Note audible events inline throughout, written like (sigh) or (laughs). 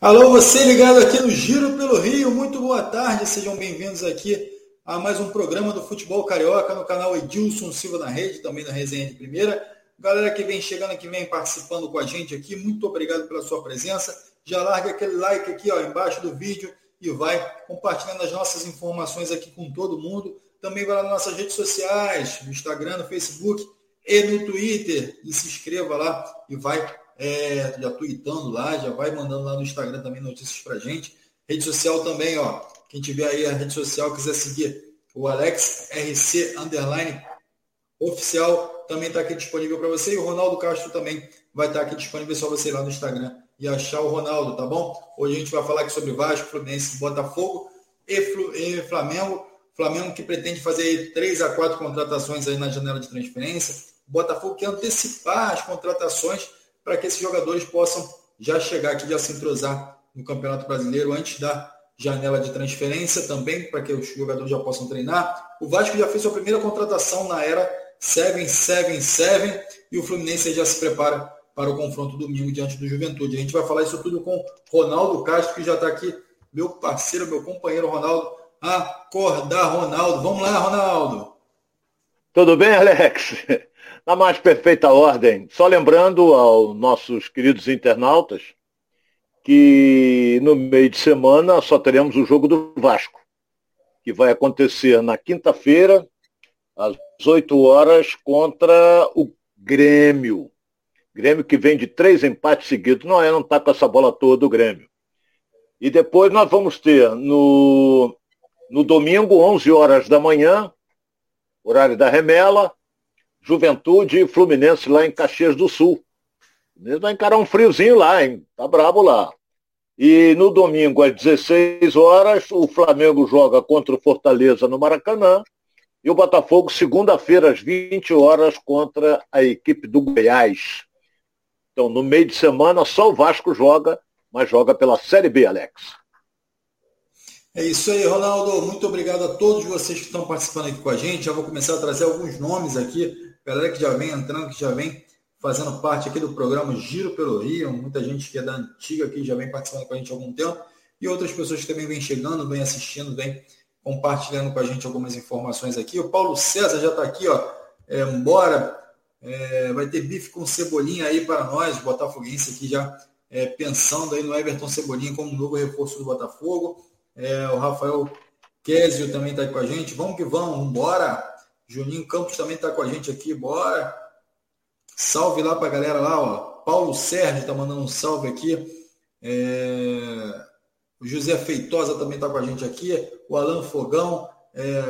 Alô, você ligado aqui no Giro pelo Rio, muito boa tarde, sejam bem-vindos aqui a mais um programa do Futebol Carioca no canal Edilson Silva na Rede, também na Resenha de Primeira. Galera que vem chegando, que vem participando com a gente aqui, muito obrigado pela sua presença. Já larga aquele like aqui ó, embaixo do vídeo e vai compartilhando as nossas informações aqui com todo mundo. Também vai lá nas nossas redes sociais, no Instagram, no Facebook e no Twitter. E se inscreva lá e vai é, já tweetando lá, já vai mandando lá no Instagram também notícias pra gente. Rede social também, ó. Quem tiver aí a rede social, quiser seguir o Alex RC Underline Oficial, também está aqui disponível para você. E o Ronaldo Castro também vai estar tá aqui disponível, é só você ir lá no Instagram e achar o Ronaldo, tá bom? Hoje a gente vai falar aqui sobre Vasco, Fluminense, Botafogo e, Flamengo. Flamengo que pretende fazer três a quatro contratações aí na janela de transferência. Botafogo quer antecipar as contratações para que esses jogadores possam já chegar aqui, já se entrosar no Campeonato Brasileiro antes da janela de transferência também, para que os jogadores já possam treinar. O Vasco já fez sua primeira contratação na era 777 e o Fluminense já se prepara para o confronto domingo diante do Juventude. A gente vai falar isso tudo com Ronaldo Castro, que já está aqui, meu parceiro, meu companheiro Ronaldo. Acordar, Ronaldo. Vamos lá, Ronaldo. Tudo bem, Alex? Na mais perfeita ordem. Só lembrando aos nossos queridos internautas que no meio de semana só teremos o jogo do Vasco, que vai acontecer na quinta-feira, às 8 horas, contra o Grêmio. Grêmio que vem de três empates seguidos. Não é, não está com essa bola toda o Grêmio. E depois nós vamos ter no, no domingo, 11 horas da manhã, horário da remela, Juventude e Fluminense lá em Caxias do Sul. Ele vai encarar um friozinho lá, hein? Tá brabo lá. E no domingo, às 16 horas, o Flamengo joga contra o Fortaleza no Maracanã. E o Botafogo, segunda-feira, às 20 horas, contra a equipe do Goiás. Então, no meio de semana, só o Vasco joga, mas joga pela Série B, Alex. É isso aí, Ronaldo. Muito obrigado a todos vocês que estão participando aqui com a gente. Já vou começar a trazer alguns nomes aqui galera que já vem entrando, que já vem fazendo parte aqui do programa Giro pelo Rio, muita gente que é da antiga aqui já vem participando com a gente há algum tempo, e outras pessoas que também vêm chegando, vêm assistindo, vêm compartilhando com a gente algumas informações aqui. O Paulo César já está aqui, ó. É, bora, é, vai ter bife com cebolinha aí para nós, Botafoguense aqui já é, pensando aí no Everton Cebolinha como novo reforço do Botafogo. É, o Rafael Késio também está aí com a gente. Vamos que vamos, bora! Juninho Campos também está com a gente aqui, bora. Salve lá para a galera lá, ó. Paulo Sérgio está mandando um salve aqui. É... O José Feitosa também está com a gente aqui. O Alan Fogão. É...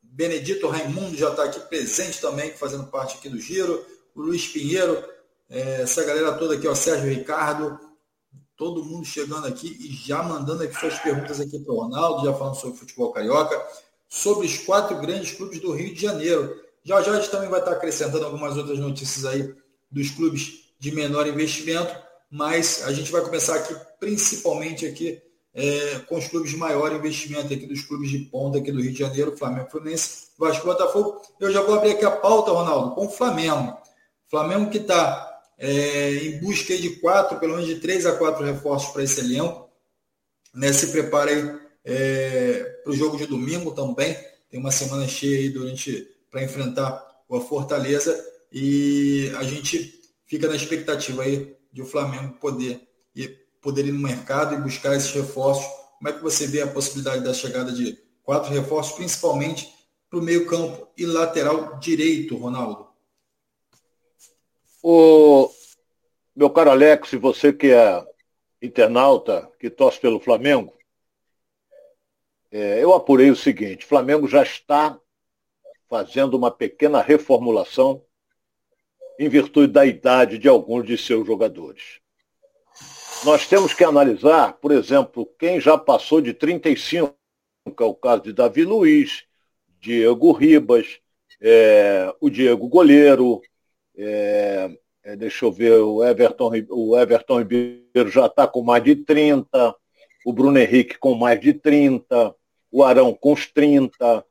Benedito Raimundo já está aqui presente também, fazendo parte aqui do Giro. O Luiz Pinheiro. É... Essa galera toda aqui, ó. Sérgio Ricardo. Todo mundo chegando aqui e já mandando aqui suas perguntas aqui para o Ronaldo, já falando sobre futebol carioca sobre os quatro grandes clubes do Rio de Janeiro. Já já a gente também vai estar acrescentando algumas outras notícias aí dos clubes de menor investimento, mas a gente vai começar aqui principalmente aqui é, com os clubes de maior investimento aqui dos clubes de ponta aqui do Rio de Janeiro, Flamengo, Fluminense, Vasco, Botafogo. Eu já vou abrir aqui a pauta, Ronaldo, com o Flamengo. Flamengo que está é, em busca de quatro, pelo menos de três a quatro reforços para esse elenco. Né, se prepara aí é, para o jogo de domingo também. Tem uma semana cheia aí durante para enfrentar o Fortaleza e a gente fica na expectativa aí de o Flamengo poder ir, poder ir no mercado e buscar esses reforços. Como é que você vê a possibilidade da chegada de quatro reforços, principalmente para o meio campo e lateral direito, Ronaldo? O meu caro Alex, você que é internauta, que torce pelo Flamengo, é, eu apurei o seguinte: Flamengo já está fazendo uma pequena reformulação em virtude da idade de alguns de seus jogadores. Nós temos que analisar, por exemplo, quem já passou de 35, que é o caso de Davi Luiz, Diego Ribas, é, o Diego Goleiro, é, é, deixa eu ver, o Everton, o Everton Ribeiro já está com mais de 30, o Bruno Henrique com mais de 30, o Arão com os 30,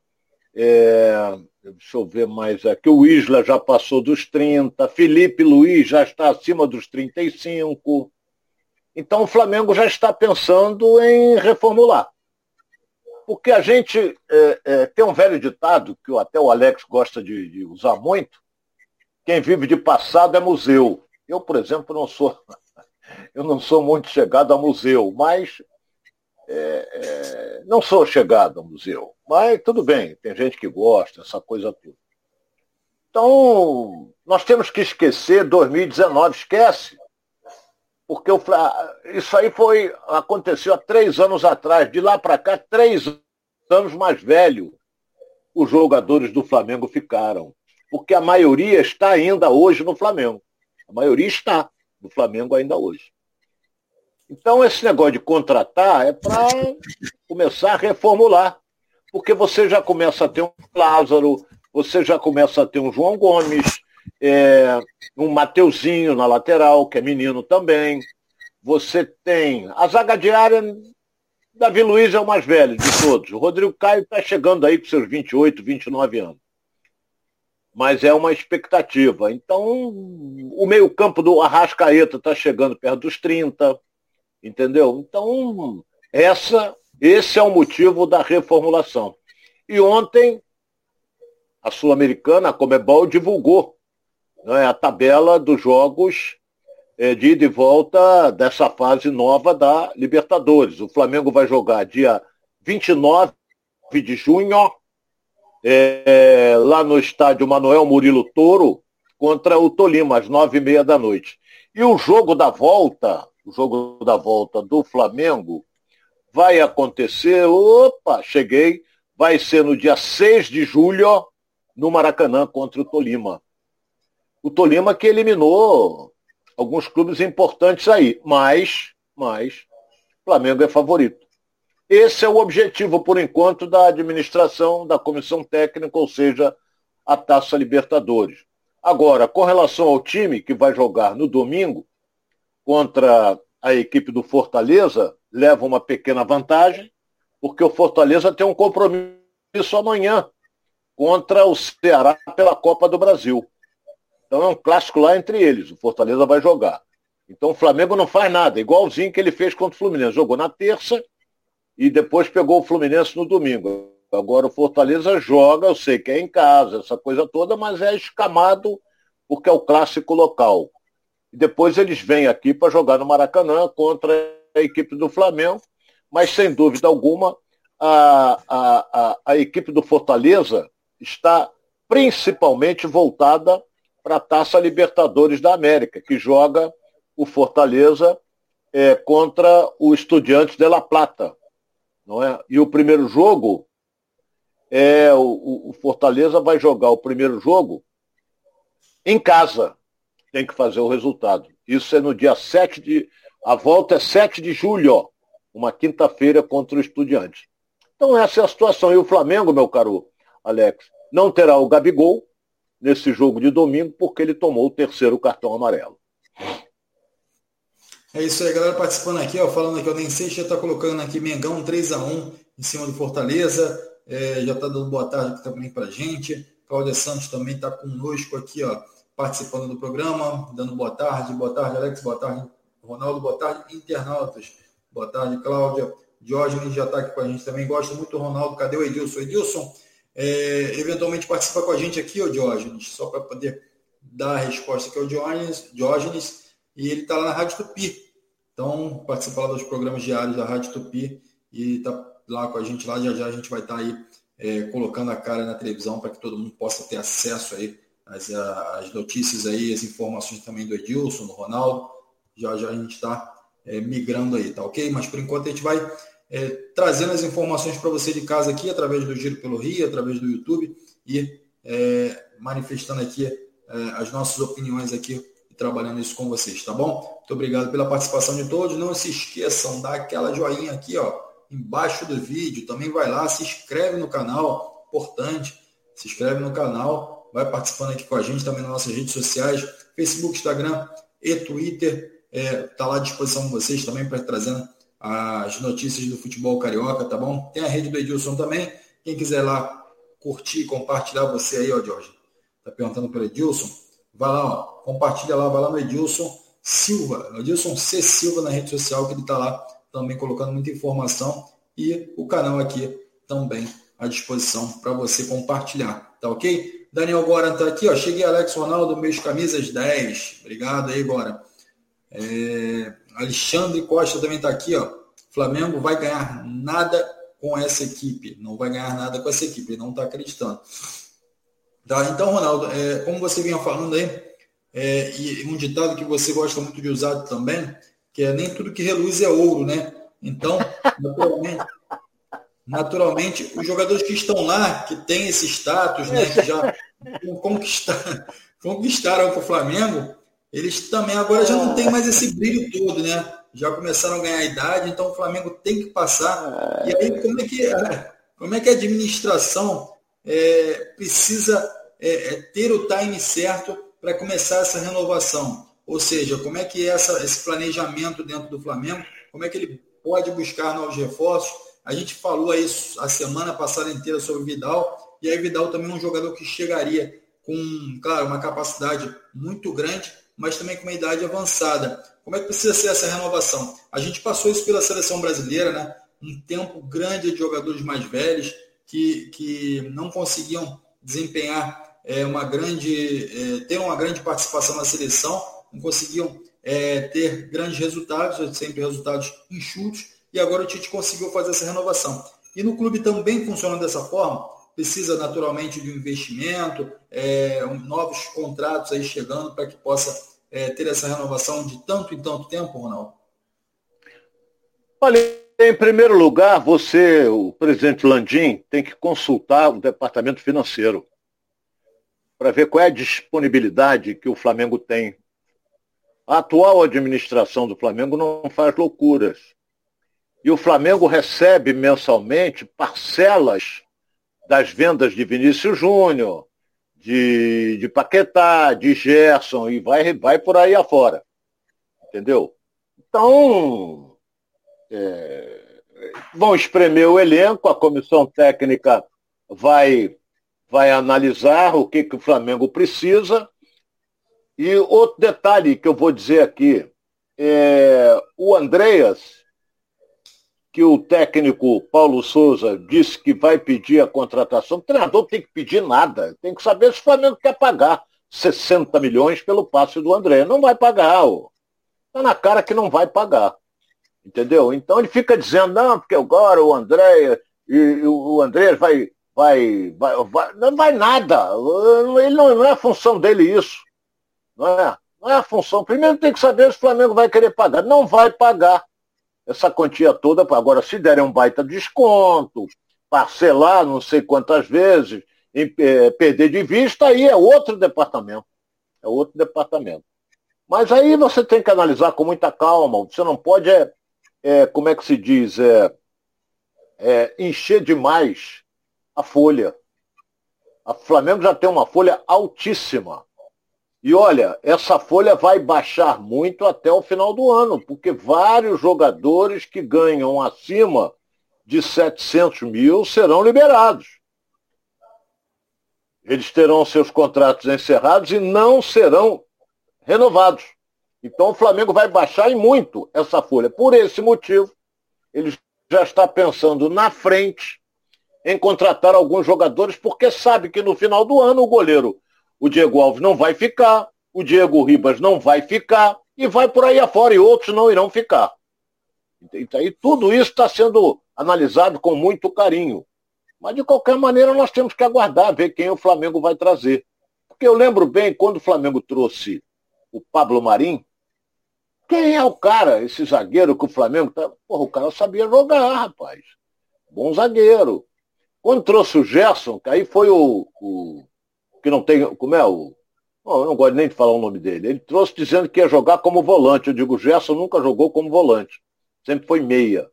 é, deixa eu ver mais aqui, o Isla já passou dos 30, Felipe Luiz já está acima dos 35. Então o Flamengo já está pensando em reformular. Porque a gente é, é, tem um velho ditado, que até o Alex gosta de, de usar muito, quem vive de passado é museu. Eu, por exemplo, não sou, (laughs) eu não sou muito chegado a museu, mas é, é, não sou chegado a museu. Mas tudo bem, tem gente que gosta, essa coisa toda. Então, nós temos que esquecer 2019, esquece. Porque o, isso aí foi, aconteceu há três anos atrás. De lá para cá, três anos mais velho, os jogadores do Flamengo ficaram. Porque a maioria está ainda hoje no Flamengo. A maioria está no Flamengo ainda hoje. Então, esse negócio de contratar é para começar a reformular. Porque você já começa a ter um Lázaro, você já começa a ter um João Gomes, é, um Mateuzinho na lateral, que é menino também. Você tem a zaga diária, Davi Luiz é o mais velho de todos. O Rodrigo Caio está chegando aí com seus 28, 29 anos. Mas é uma expectativa. Então, o meio-campo do Arrascaeta está chegando perto dos 30. Entendeu? Então, essa, esse é o motivo da reformulação. E ontem, a Sul-Americana, a Comebol, divulgou né, a tabela dos jogos é, de ida e volta dessa fase nova da Libertadores. O Flamengo vai jogar dia 29 de junho, é, lá no estádio Manuel Murilo Toro, contra o Tolima, às nove e meia da noite. E o jogo da volta, o jogo da volta do Flamengo, vai acontecer, opa, cheguei, vai ser no dia 6 de julho, no Maracanã, contra o Tolima. O Tolima que eliminou alguns clubes importantes aí, mas, mas, Flamengo é favorito. Esse é o objetivo, por enquanto, da administração, da comissão técnica, ou seja, a Taça Libertadores. Agora, com relação ao time que vai jogar no domingo contra a equipe do Fortaleza, leva uma pequena vantagem, porque o Fortaleza tem um compromisso amanhã contra o Ceará pela Copa do Brasil. Então é um clássico lá entre eles. O Fortaleza vai jogar. Então o Flamengo não faz nada, igualzinho que ele fez contra o Fluminense. Jogou na terça e depois pegou o Fluminense no domingo. Agora o Fortaleza joga, eu sei que é em casa, essa coisa toda, mas é escamado porque é o clássico local. E depois eles vêm aqui para jogar no Maracanã contra a equipe do Flamengo, mas sem dúvida alguma a, a, a, a equipe do Fortaleza está principalmente voltada para a Taça Libertadores da América, que joga o Fortaleza é, contra o Estudiantes de La Plata. Não é? E o primeiro jogo, é o, o Fortaleza vai jogar o primeiro jogo em casa. Tem que fazer o resultado. Isso é no dia 7 de. A volta é 7 de julho, uma quinta-feira contra o Estudiante. Então essa é a situação. E o Flamengo, meu caro Alex, não terá o Gabigol, nesse jogo de domingo, porque ele tomou o terceiro cartão amarelo. É isso aí, galera participando aqui, ó, falando aqui, o Nem já está colocando aqui Mengão 3 a 1 em cima do Fortaleza, é, já está dando boa tarde também para gente. Cláudia Santos também está conosco aqui, ó, participando do programa, dando boa tarde, boa tarde, Alex, boa tarde, Ronaldo, boa tarde, internautas, boa tarde, Cláudia. Diógenes já está aqui com a gente também, gosto muito do Ronaldo, cadê o Edilson? Edilson, é, eventualmente participa com a gente aqui, o Diógenes, só para poder dar a resposta aqui ao Diógenes, Diógenes e ele está lá na Rádio Tupi. Então, participa lá dos programas diários da Rádio Tupi e está lá com a gente lá, já já a gente vai estar tá aí é, colocando a cara na televisão para que todo mundo possa ter acesso aí às, às, notícias aí, as informações também do Edilson, do Ronaldo. Já já a gente está é, migrando aí, tá ok? Mas por enquanto a gente vai é, trazendo as informações para você de casa aqui, através do Giro pelo Rio, através do YouTube e é, manifestando aqui é, as nossas opiniões aqui e trabalhando isso com vocês, tá bom? Muito obrigado pela participação de todos. Não se esqueçam, dá aquela joinha aqui, ó, embaixo do vídeo. Também vai lá, se inscreve no canal, importante, se inscreve no canal, vai participando aqui com a gente também nas nossas redes sociais, Facebook, Instagram e Twitter. Está é, lá à disposição de vocês também para trazendo as notícias do futebol carioca, tá bom? Tem a rede do Edilson também. Quem quiser lá curtir, compartilhar você aí, ó, Jorge. Tá perguntando pelo Edilson? Vai lá, ó, compartilha lá, vai lá no Edilson, Silva, Adilson C. Silva na rede social, que ele está lá também colocando muita informação e o canal aqui também à disposição para você compartilhar, tá ok? Daniel Gora está aqui, ó. Cheguei, Alex Ronaldo, meus camisas 10. Obrigado aí, Gora. É... Alexandre Costa também está aqui, ó. Flamengo vai ganhar nada com essa equipe. Não vai ganhar nada com essa equipe. Ele não está acreditando. Tá? Então, Ronaldo, é, como você vinha falando aí, é, e um ditado que você gosta muito de usar também, que é nem tudo que reluz é ouro, né? Então, (laughs) naturalmente, naturalmente os jogadores que estão lá, que têm esse status, né, que já conquistaram, conquistaram para o Flamengo, eles também agora já não tem mais esse brilho todo, né? Já começaram a ganhar idade, então o Flamengo tem que passar. E aí, como é que, como é que a administração é, precisa é, é, ter o time certo para começar essa renovação. Ou seja, como é que é essa, esse planejamento dentro do Flamengo, como é que ele pode buscar novos reforços. A gente falou aí a semana passada inteira sobre Vidal, e aí Vidal também é um jogador que chegaria com, claro, uma capacidade muito grande, mas também com uma idade avançada. Como é que precisa ser essa renovação? A gente passou isso pela seleção brasileira, né? Um tempo grande de jogadores mais velhos, que, que não conseguiam desempenhar é, uma grande, é, ter uma grande participação na seleção, não conseguiam é, ter grandes resultados, sempre resultados enxutos, e agora o Tite conseguiu fazer essa renovação. E no clube também funciona dessa forma, precisa naturalmente de um investimento, é, um, novos contratos aí chegando para que possa é, ter essa renovação de tanto em tanto tempo, Ronaldo? Olha, em primeiro lugar, você, o presidente Landim, tem que consultar o departamento financeiro para ver qual é a disponibilidade que o Flamengo tem. A atual administração do Flamengo não faz loucuras. E o Flamengo recebe mensalmente parcelas das vendas de Vinícius Júnior, de, de Paquetá, de Gerson, e vai, vai por aí afora. Entendeu? Então, é, vão espremer o elenco, a comissão técnica vai, vai analisar o que, que o Flamengo precisa. E outro detalhe que eu vou dizer aqui, é, o Andreas, que o técnico Paulo Souza disse que vai pedir a contratação, o treinador tem que pedir nada, tem que saber se o Flamengo quer pagar 60 milhões pelo passe do André. Não vai pagar, está na cara que não vai pagar. Entendeu? Então ele fica dizendo, não, porque agora o André, e o André vai, vai, vai, vai, não vai nada. Ele não, não é a função dele isso. Não é? Não é a função. Primeiro tem que saber se o Flamengo vai querer pagar. Não vai pagar essa quantia toda. Agora, se derem um baita desconto, parcelar não sei quantas vezes, em, é, perder de vista, aí é outro departamento. É outro departamento. Mas aí você tem que analisar com muita calma. Você não pode é, é, como é que se diz, é, é, encher demais a folha. A Flamengo já tem uma folha altíssima. E olha, essa folha vai baixar muito até o final do ano, porque vários jogadores que ganham acima de 700 mil serão liberados. Eles terão seus contratos encerrados e não serão renovados. Então o Flamengo vai baixar em muito essa folha. Por esse motivo, ele já está pensando na frente em contratar alguns jogadores, porque sabe que no final do ano o goleiro, o Diego Alves, não vai ficar, o Diego Ribas não vai ficar, e vai por aí afora, e outros não irão ficar. Então, e tudo isso está sendo analisado com muito carinho. Mas, de qualquer maneira, nós temos que aguardar, ver quem o Flamengo vai trazer. Porque eu lembro bem, quando o Flamengo trouxe o Pablo Marim, quem é o cara, esse zagueiro que o Flamengo tá. Porra, o cara sabia jogar, rapaz. Bom zagueiro. Quando trouxe o Gerson, que aí foi o, o. que não tem. Como é o. eu não gosto nem de falar o nome dele. Ele trouxe dizendo que ia jogar como volante. Eu digo, o Gerson nunca jogou como volante. Sempre foi meia.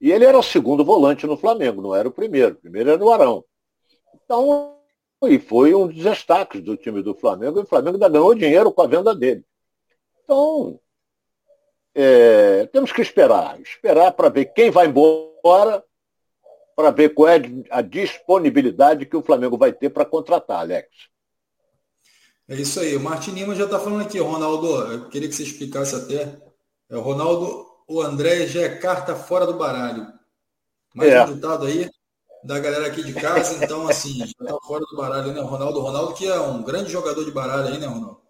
E ele era o segundo volante no Flamengo, não era o primeiro. O primeiro era o Arão. Então, e foi um dos destaques do time do Flamengo. E o Flamengo ainda ganhou dinheiro com a venda dele. Então, é, temos que esperar, esperar para ver quem vai embora, para ver qual é a disponibilidade que o Flamengo vai ter para contratar, Alex. É isso aí. O Martin Lima já está falando aqui, Ronaldo. Eu queria que você explicasse até. É, o Ronaldo, o André já é carta fora do baralho. Mais é. um ditado aí da galera aqui de casa, então assim, já está fora do baralho, né? O Ronaldo, o Ronaldo que é um grande jogador de baralho aí, né, Ronaldo?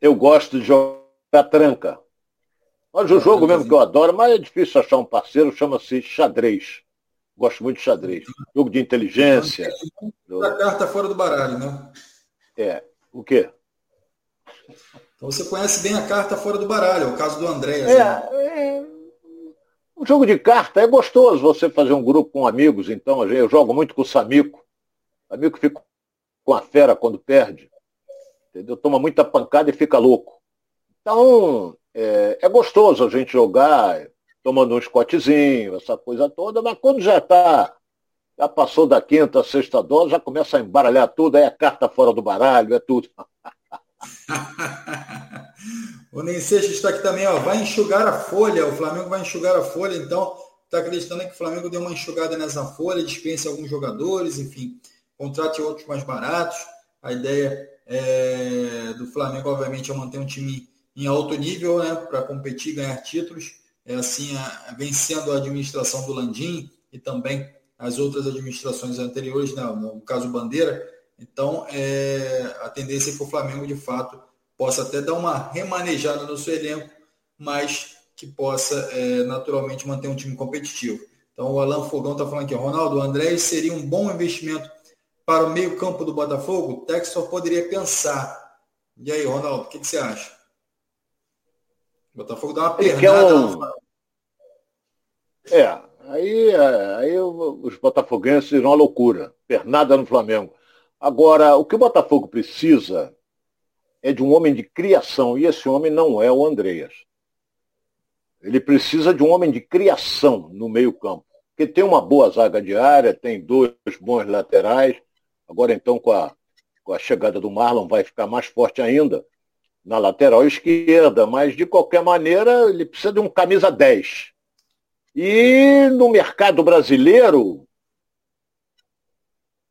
Eu gosto de jogar tranca. Mas o jogo mesmo que eu adoro, mas é difícil achar um parceiro, chama-se xadrez. Gosto muito de xadrez. Jogo de inteligência. Então, a carta fora do baralho, né? É. O quê? Então você conhece bem a carta fora do baralho, é o caso do André. É, é, um jogo de carta é gostoso você fazer um grupo com amigos, então eu jogo muito com o Samico. O amigo fica com a fera quando perde. Entendeu? Toma muita pancada e fica louco. Então, é, é gostoso a gente jogar tomando um escotezinho, essa coisa toda, mas quando já está já passou da quinta, sexta dose, já começa a embaralhar tudo, aí a carta fora do baralho, é tudo. (laughs) o Nem Seixas está aqui também, ó, vai enxugar a folha, o Flamengo vai enxugar a folha, então está acreditando que o Flamengo deu uma enxugada nessa folha, dispense alguns jogadores, enfim, contrate outros mais baratos. A ideia é, do Flamengo, obviamente, é manter um time em alto nível, né, para competir, ganhar títulos, é assim, a, vencendo a administração do Landim e também as outras administrações anteriores, né, no caso Bandeira. Então, é, a tendência é que o Flamengo, de fato, possa até dar uma remanejada no seu elenco, mas que possa é, naturalmente manter um time competitivo. Então, o Alan Fogão está falando aqui, Ronaldo, o André seria um bom investimento para o meio-campo do Botafogo? O Textor poderia pensar. E aí, Ronaldo, o que, que, você acha? O Botafogo dá uma pernada. Um... É, Aí, é, aí os botafoguenses irão à loucura. Pernada no Flamengo. Agora, o que o Botafogo precisa é de um homem de criação, e esse homem não é o Andreas. Ele precisa de um homem de criação no meio-campo. Porque tem uma boa zaga de área, tem dois bons laterais. Agora, então, com a, com a chegada do Marlon, vai ficar mais forte ainda na lateral esquerda. Mas, de qualquer maneira, ele precisa de um camisa 10 e no mercado brasileiro,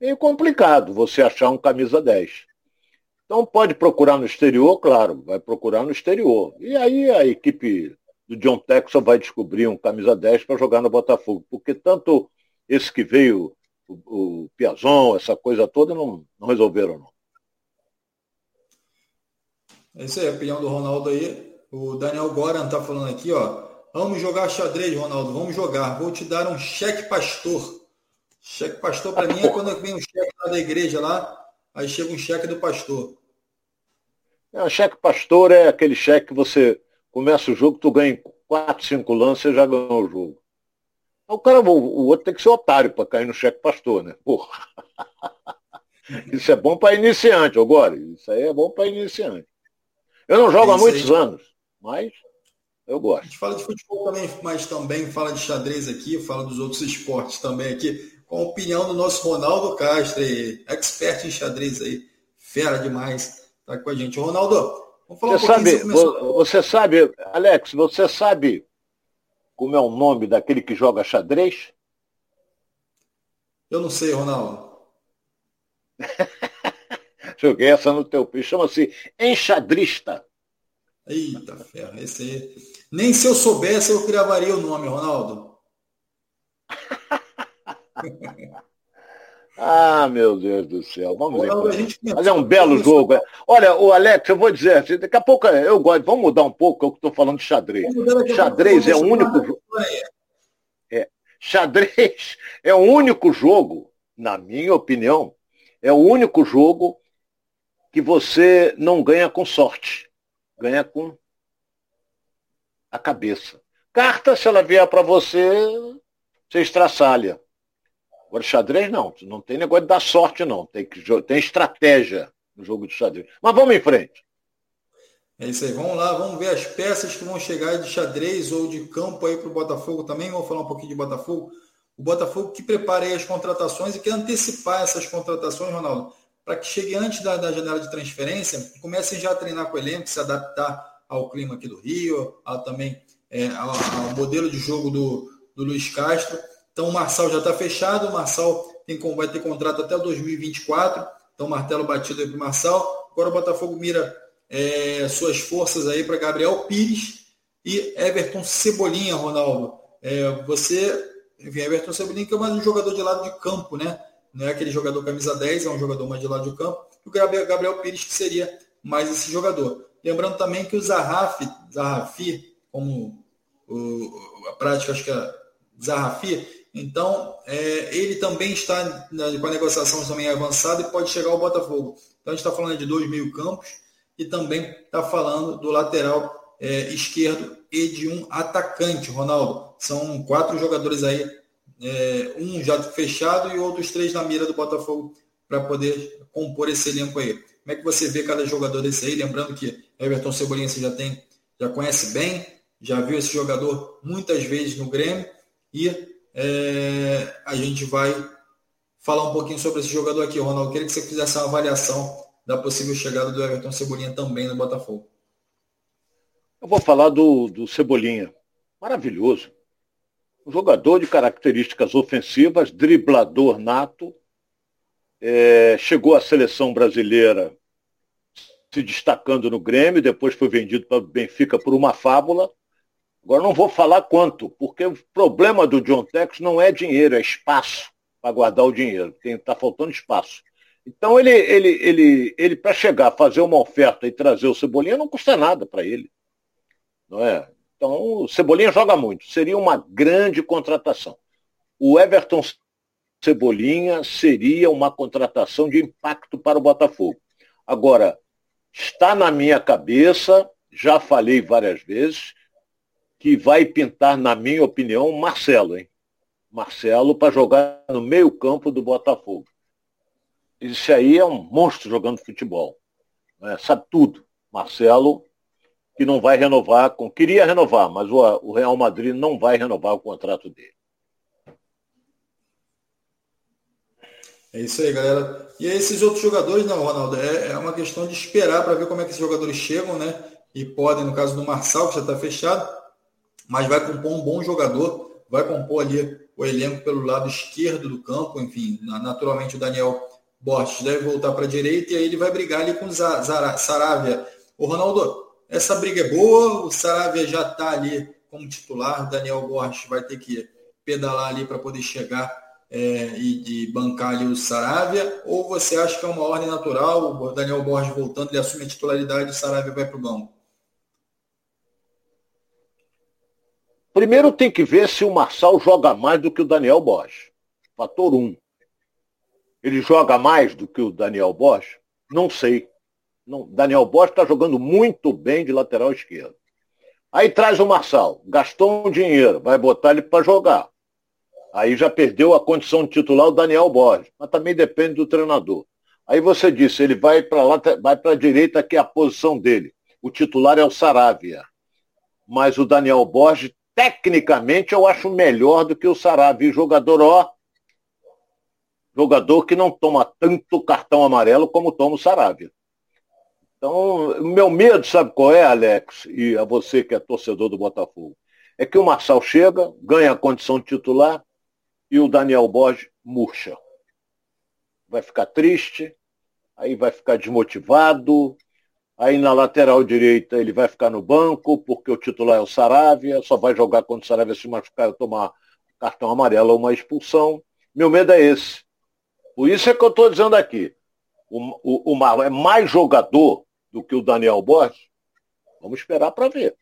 é complicado você achar um camisa 10. Então pode procurar no exterior, claro, vai procurar no exterior. E aí a equipe do John Texel vai descobrir um camisa 10 para jogar no Botafogo. Porque tanto esse que veio, o, o Piazon, essa coisa toda, não, não resolveram, não. É isso aí, a opinião do Ronaldo aí. O Daniel Goran tá falando aqui, ó. Vamos jogar xadrez, Ronaldo. Vamos jogar. Vou te dar um cheque pastor. Cheque pastor para mim é quando vem um cheque lá da igreja lá, aí chega um cheque do pastor. É, o cheque pastor é aquele cheque que você começa o jogo, tu ganha quatro, cinco lances e já ganhou o jogo. O cara, o outro tem que ser otário para cair no cheque pastor, né? Porra. (laughs) Isso é bom para iniciante, agora. Isso aí é bom para iniciante. Eu não jogo é há muitos aí. anos, mas eu gosto. A gente fala de futebol também, mas também fala de xadrez aqui, fala dos outros esportes também aqui, com a opinião do nosso Ronaldo Castro, expert em xadrez aí, fera demais, tá com a gente. Ronaldo, vamos falar você um sabe, Você sabe, Alex, você sabe como é o nome daquele que joga xadrez? Eu não sei, Ronaldo. (laughs) (laughs) Joguei essa no teu piso. Chama-se enxadrista. Eita ferro, esse aí. Nem se eu soubesse eu gravaria o nome, Ronaldo. (laughs) ah, meu Deus do céu. Vamos ver. Mas é um belo jogo. É. Olha, o Alex, eu vou dizer, daqui a pouco eu gosto. Vamos mudar um pouco, eu estou falando de xadrez. Xadrez é o único jogo. É, xadrez (laughs) é o único jogo, na minha opinião, é o único jogo que você não ganha com sorte ganha com a cabeça. Carta, se ela vier para você, você estraçalha. Agora, xadrez não. Não tem negócio de dar sorte, não. Tem, que, tem estratégia no jogo de xadrez. Mas vamos em frente. É isso aí. Vamos lá, vamos ver as peças que vão chegar de xadrez ou de campo aí para o Botafogo também. Vamos falar um pouquinho de Botafogo. O Botafogo que prepara aí as contratações e quer antecipar essas contratações, Ronaldo, para que chegue antes da, da, janela de transferência comecem já a treinar com o elenco, se adaptar ao clima aqui do Rio, ao, também é, ao, ao, modelo de jogo do, do Luiz Castro. Então o Marçal já está fechado, o Marçal tem, vai ter contrato até 2024, então martelo batido aí para o Marçal. Agora o Botafogo mira é, suas forças aí para Gabriel Pires e Everton Cebolinha, Ronaldo. É, você, enfim, Everton Cebolinha que é mais um jogador de lado de campo, né? Não é aquele jogador camisa 10, é um jogador mais de lado de campo. E o Gabriel, Pires que seria mais esse jogador. Lembrando também que o Zahafi, Zahafi como o, a prática, acho que é Zahafi, então é, ele também está com a negociação também avançada e pode chegar ao Botafogo. Então a gente está falando de dois meio campos e também está falando do lateral é, esquerdo e de um atacante, Ronaldo. São quatro jogadores aí, é, um já fechado e outros três na mira do Botafogo para poder compor esse elenco aí. Como é que você vê cada jogador desse aí? Lembrando que Everton Cebolinha você já tem, já conhece bem, já viu esse jogador muitas vezes no Grêmio e é, a gente vai falar um pouquinho sobre esse jogador aqui, Ronaldo. Queria que você fizesse uma avaliação da possível chegada do Everton Cebolinha também no Botafogo. Eu vou falar do, do Cebolinha. Maravilhoso. Um jogador de características ofensivas, driblador nato, é, chegou à seleção brasileira se destacando no Grêmio, depois foi vendido para o Benfica por uma fábula. Agora não vou falar quanto, porque o problema do John Tex não é dinheiro, é espaço para guardar o dinheiro. Está faltando espaço. Então ele, ele, ele, ele para chegar, fazer uma oferta e trazer o Cebolinha não custa nada para ele. Não é? Então o Cebolinha joga muito. Seria uma grande contratação. O Everton Cebolinha seria uma contratação de impacto para o Botafogo. Agora, está na minha cabeça, já falei várias vezes, que vai pintar, na minha opinião, Marcelo, hein? Marcelo para jogar no meio-campo do Botafogo. Esse aí é um monstro jogando futebol. Né? Sabe tudo. Marcelo, que não vai renovar, com, queria renovar, mas o, o Real Madrid não vai renovar o contrato dele. É isso aí, galera. E esses outros jogadores, não, Ronaldo, é, é uma questão de esperar para ver como é que esses jogadores chegam, né? E podem, no caso do Marçal, que já está fechado, mas vai compor um bom jogador, vai compor ali o elenco pelo lado esquerdo do campo, enfim, naturalmente o Daniel Borges deve voltar para a direita e aí ele vai brigar ali com Saravia. O Ronaldo, essa briga é boa, o Saravia já está ali como titular, Daniel Borges vai ter que pedalar ali para poder chegar é, e, bancar ali o Saravia, ou você acha que é uma ordem natural, o Daniel Borges voltando, ele assume a titularidade e o Saravia vai para o banco? Primeiro tem que ver se o Marçal joga mais do que o Daniel Borges. Fator 1. Um. Ele joga mais do que o Daniel Borges? Não sei. Não, Daniel Borges está jogando muito bem de lateral esquerdo. Aí traz o Marçal, gastou um dinheiro, vai botar ele para jogar. Aí já perdeu a condição de titular o Daniel Borges, mas também depende do treinador. Aí você disse, ele vai para lá, vai para a direita, que é a posição dele. O titular é o Saravia. Mas o Daniel Borges, tecnicamente, eu acho melhor do que o Saravia. Jogador, ó, jogador que não toma tanto cartão amarelo como toma o Saravia. Então, meu medo, sabe qual é, Alex? E a você que é torcedor do Botafogo? É que o Marçal chega, ganha a condição titular, e o Daniel Borges murcha. Vai ficar triste, aí vai ficar desmotivado, aí na lateral direita ele vai ficar no banco, porque o titular é o Saravia, só vai jogar quando o Saravia se machucar e tomar cartão amarelo ou uma expulsão. Meu medo é esse. Por isso é que eu estou dizendo aqui. O, o, o é mais jogador do que o Daniel Borges? Vamos esperar para ver.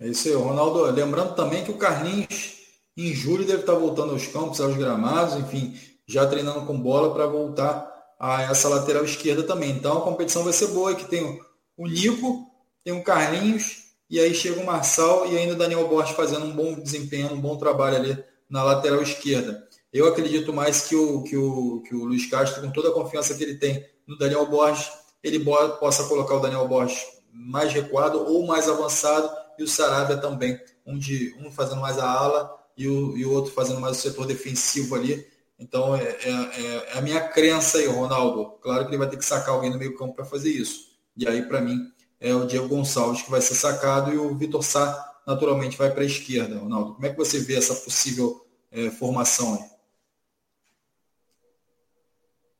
É isso aí, Ronaldo. Lembrando também que o Carlinhos, em julho, deve estar voltando aos campos, aos gramados, enfim, já treinando com bola para voltar a essa lateral esquerda também. Então a competição vai ser boa, que tem o Nico, tem o Carlinhos, e aí chega o Marçal e ainda o Daniel Borges fazendo um bom desempenho, um bom trabalho ali na lateral esquerda. Eu acredito mais que o, que o, que o Luiz Castro, com toda a confiança que ele tem no Daniel Borges, ele possa colocar o Daniel Borges mais recuado ou mais avançado e o Sarabia também, um, de, um fazendo mais a ala e o, e o outro fazendo mais o setor defensivo ali. Então é, é, é, é a minha crença aí, Ronaldo. Claro que ele vai ter que sacar alguém no meio campo para fazer isso. E aí, para mim, é o Diego Gonçalves que vai ser sacado e o Vitor Sá naturalmente vai para a esquerda, Ronaldo. Como é que você vê essa possível é, formação aí?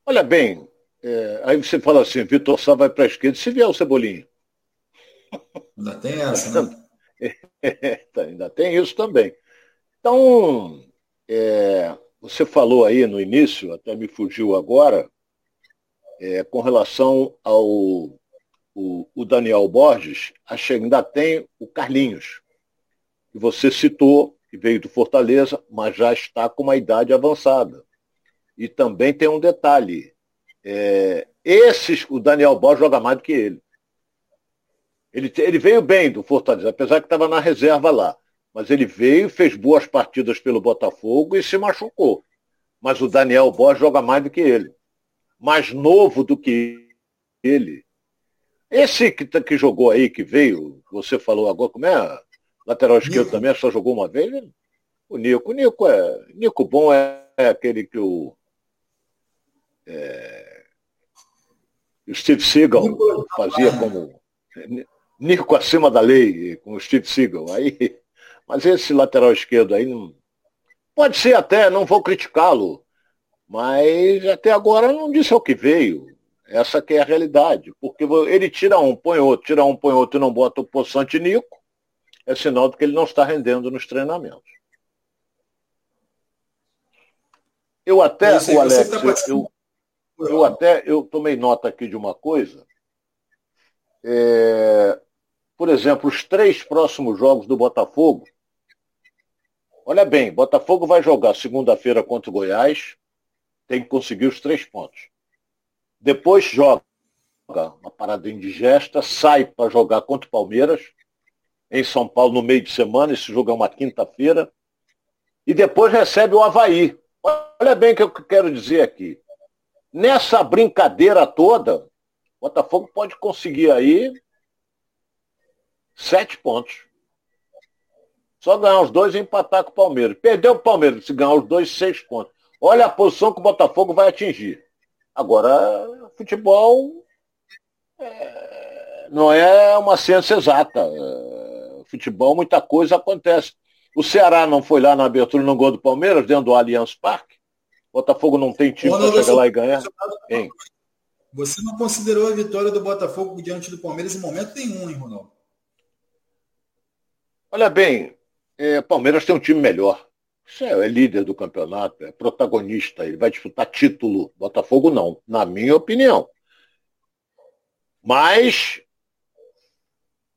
Olha bem, É, aí você fala assim, Vitor Sá vai para a esquerda, se vier o Cebolinha. Ainda tem essa, né? (laughs) ainda tem isso também. Então, é, você falou aí no início, até me fugiu agora, é, com relação ao o, o Daniel Borges, acho que ainda tem o Carlinhos, que você citou, que veio do Fortaleza, mas já está com uma idade avançada. E também tem um detalhe. É, esses, o Daniel Borges joga mais do que ele. Ele, ele veio bem do Fortaleza, apesar que estava na reserva lá. Mas ele veio, fez boas partidas pelo Botafogo e se machucou. Mas o Daniel Borges joga mais do que ele. Mais novo do que ele. Esse que, tá, que jogou aí, que veio, você falou agora, como é? Lateral esquerdo Nico. também, só jogou uma vez? O Nico. O Nico é. Nico bom é, é aquele que o. É, o Steve Seagal fazia como. Nico acima da lei, com o Steve Seagal. Aí, mas esse lateral esquerdo aí não. Pode ser até, não vou criticá-lo. Mas até agora não disse o que veio. Essa que é a realidade. Porque ele tira um, põe outro, tira um, põe outro e não bota o poçante Nico é sinal de que ele não está rendendo nos treinamentos. Eu até, sei, o Alex, tá eu, eu, até eu tomei nota aqui de uma coisa. É, por exemplo, os três próximos jogos do Botafogo. Olha bem, Botafogo vai jogar segunda-feira contra o Goiás, tem que conseguir os três pontos. Depois joga uma parada indigesta, sai para jogar contra o Palmeiras, em São Paulo no meio de semana, esse jogo é uma quinta-feira, e depois recebe o Havaí. Olha bem o que eu quero dizer aqui. Nessa brincadeira toda, o Botafogo pode conseguir aí sete pontos. Só ganhar os dois e empatar com o Palmeiras. Perdeu o Palmeiras, se ganhar os dois, seis pontos. Olha a posição que o Botafogo vai atingir. Agora, futebol é, não é uma ciência exata. É, futebol, muita coisa acontece. O Ceará não foi lá na abertura no gol do Palmeiras, dentro do Allianz Parque. Botafogo não tem time para chegar lá e ganhar. Hein? Você não considerou a vitória do Botafogo diante do Palmeiras em momento nenhum, hein, Ronaldo? Olha bem, é, Palmeiras tem um time melhor. Você é líder do campeonato, é protagonista, ele vai disputar título. Botafogo não, na minha opinião. Mas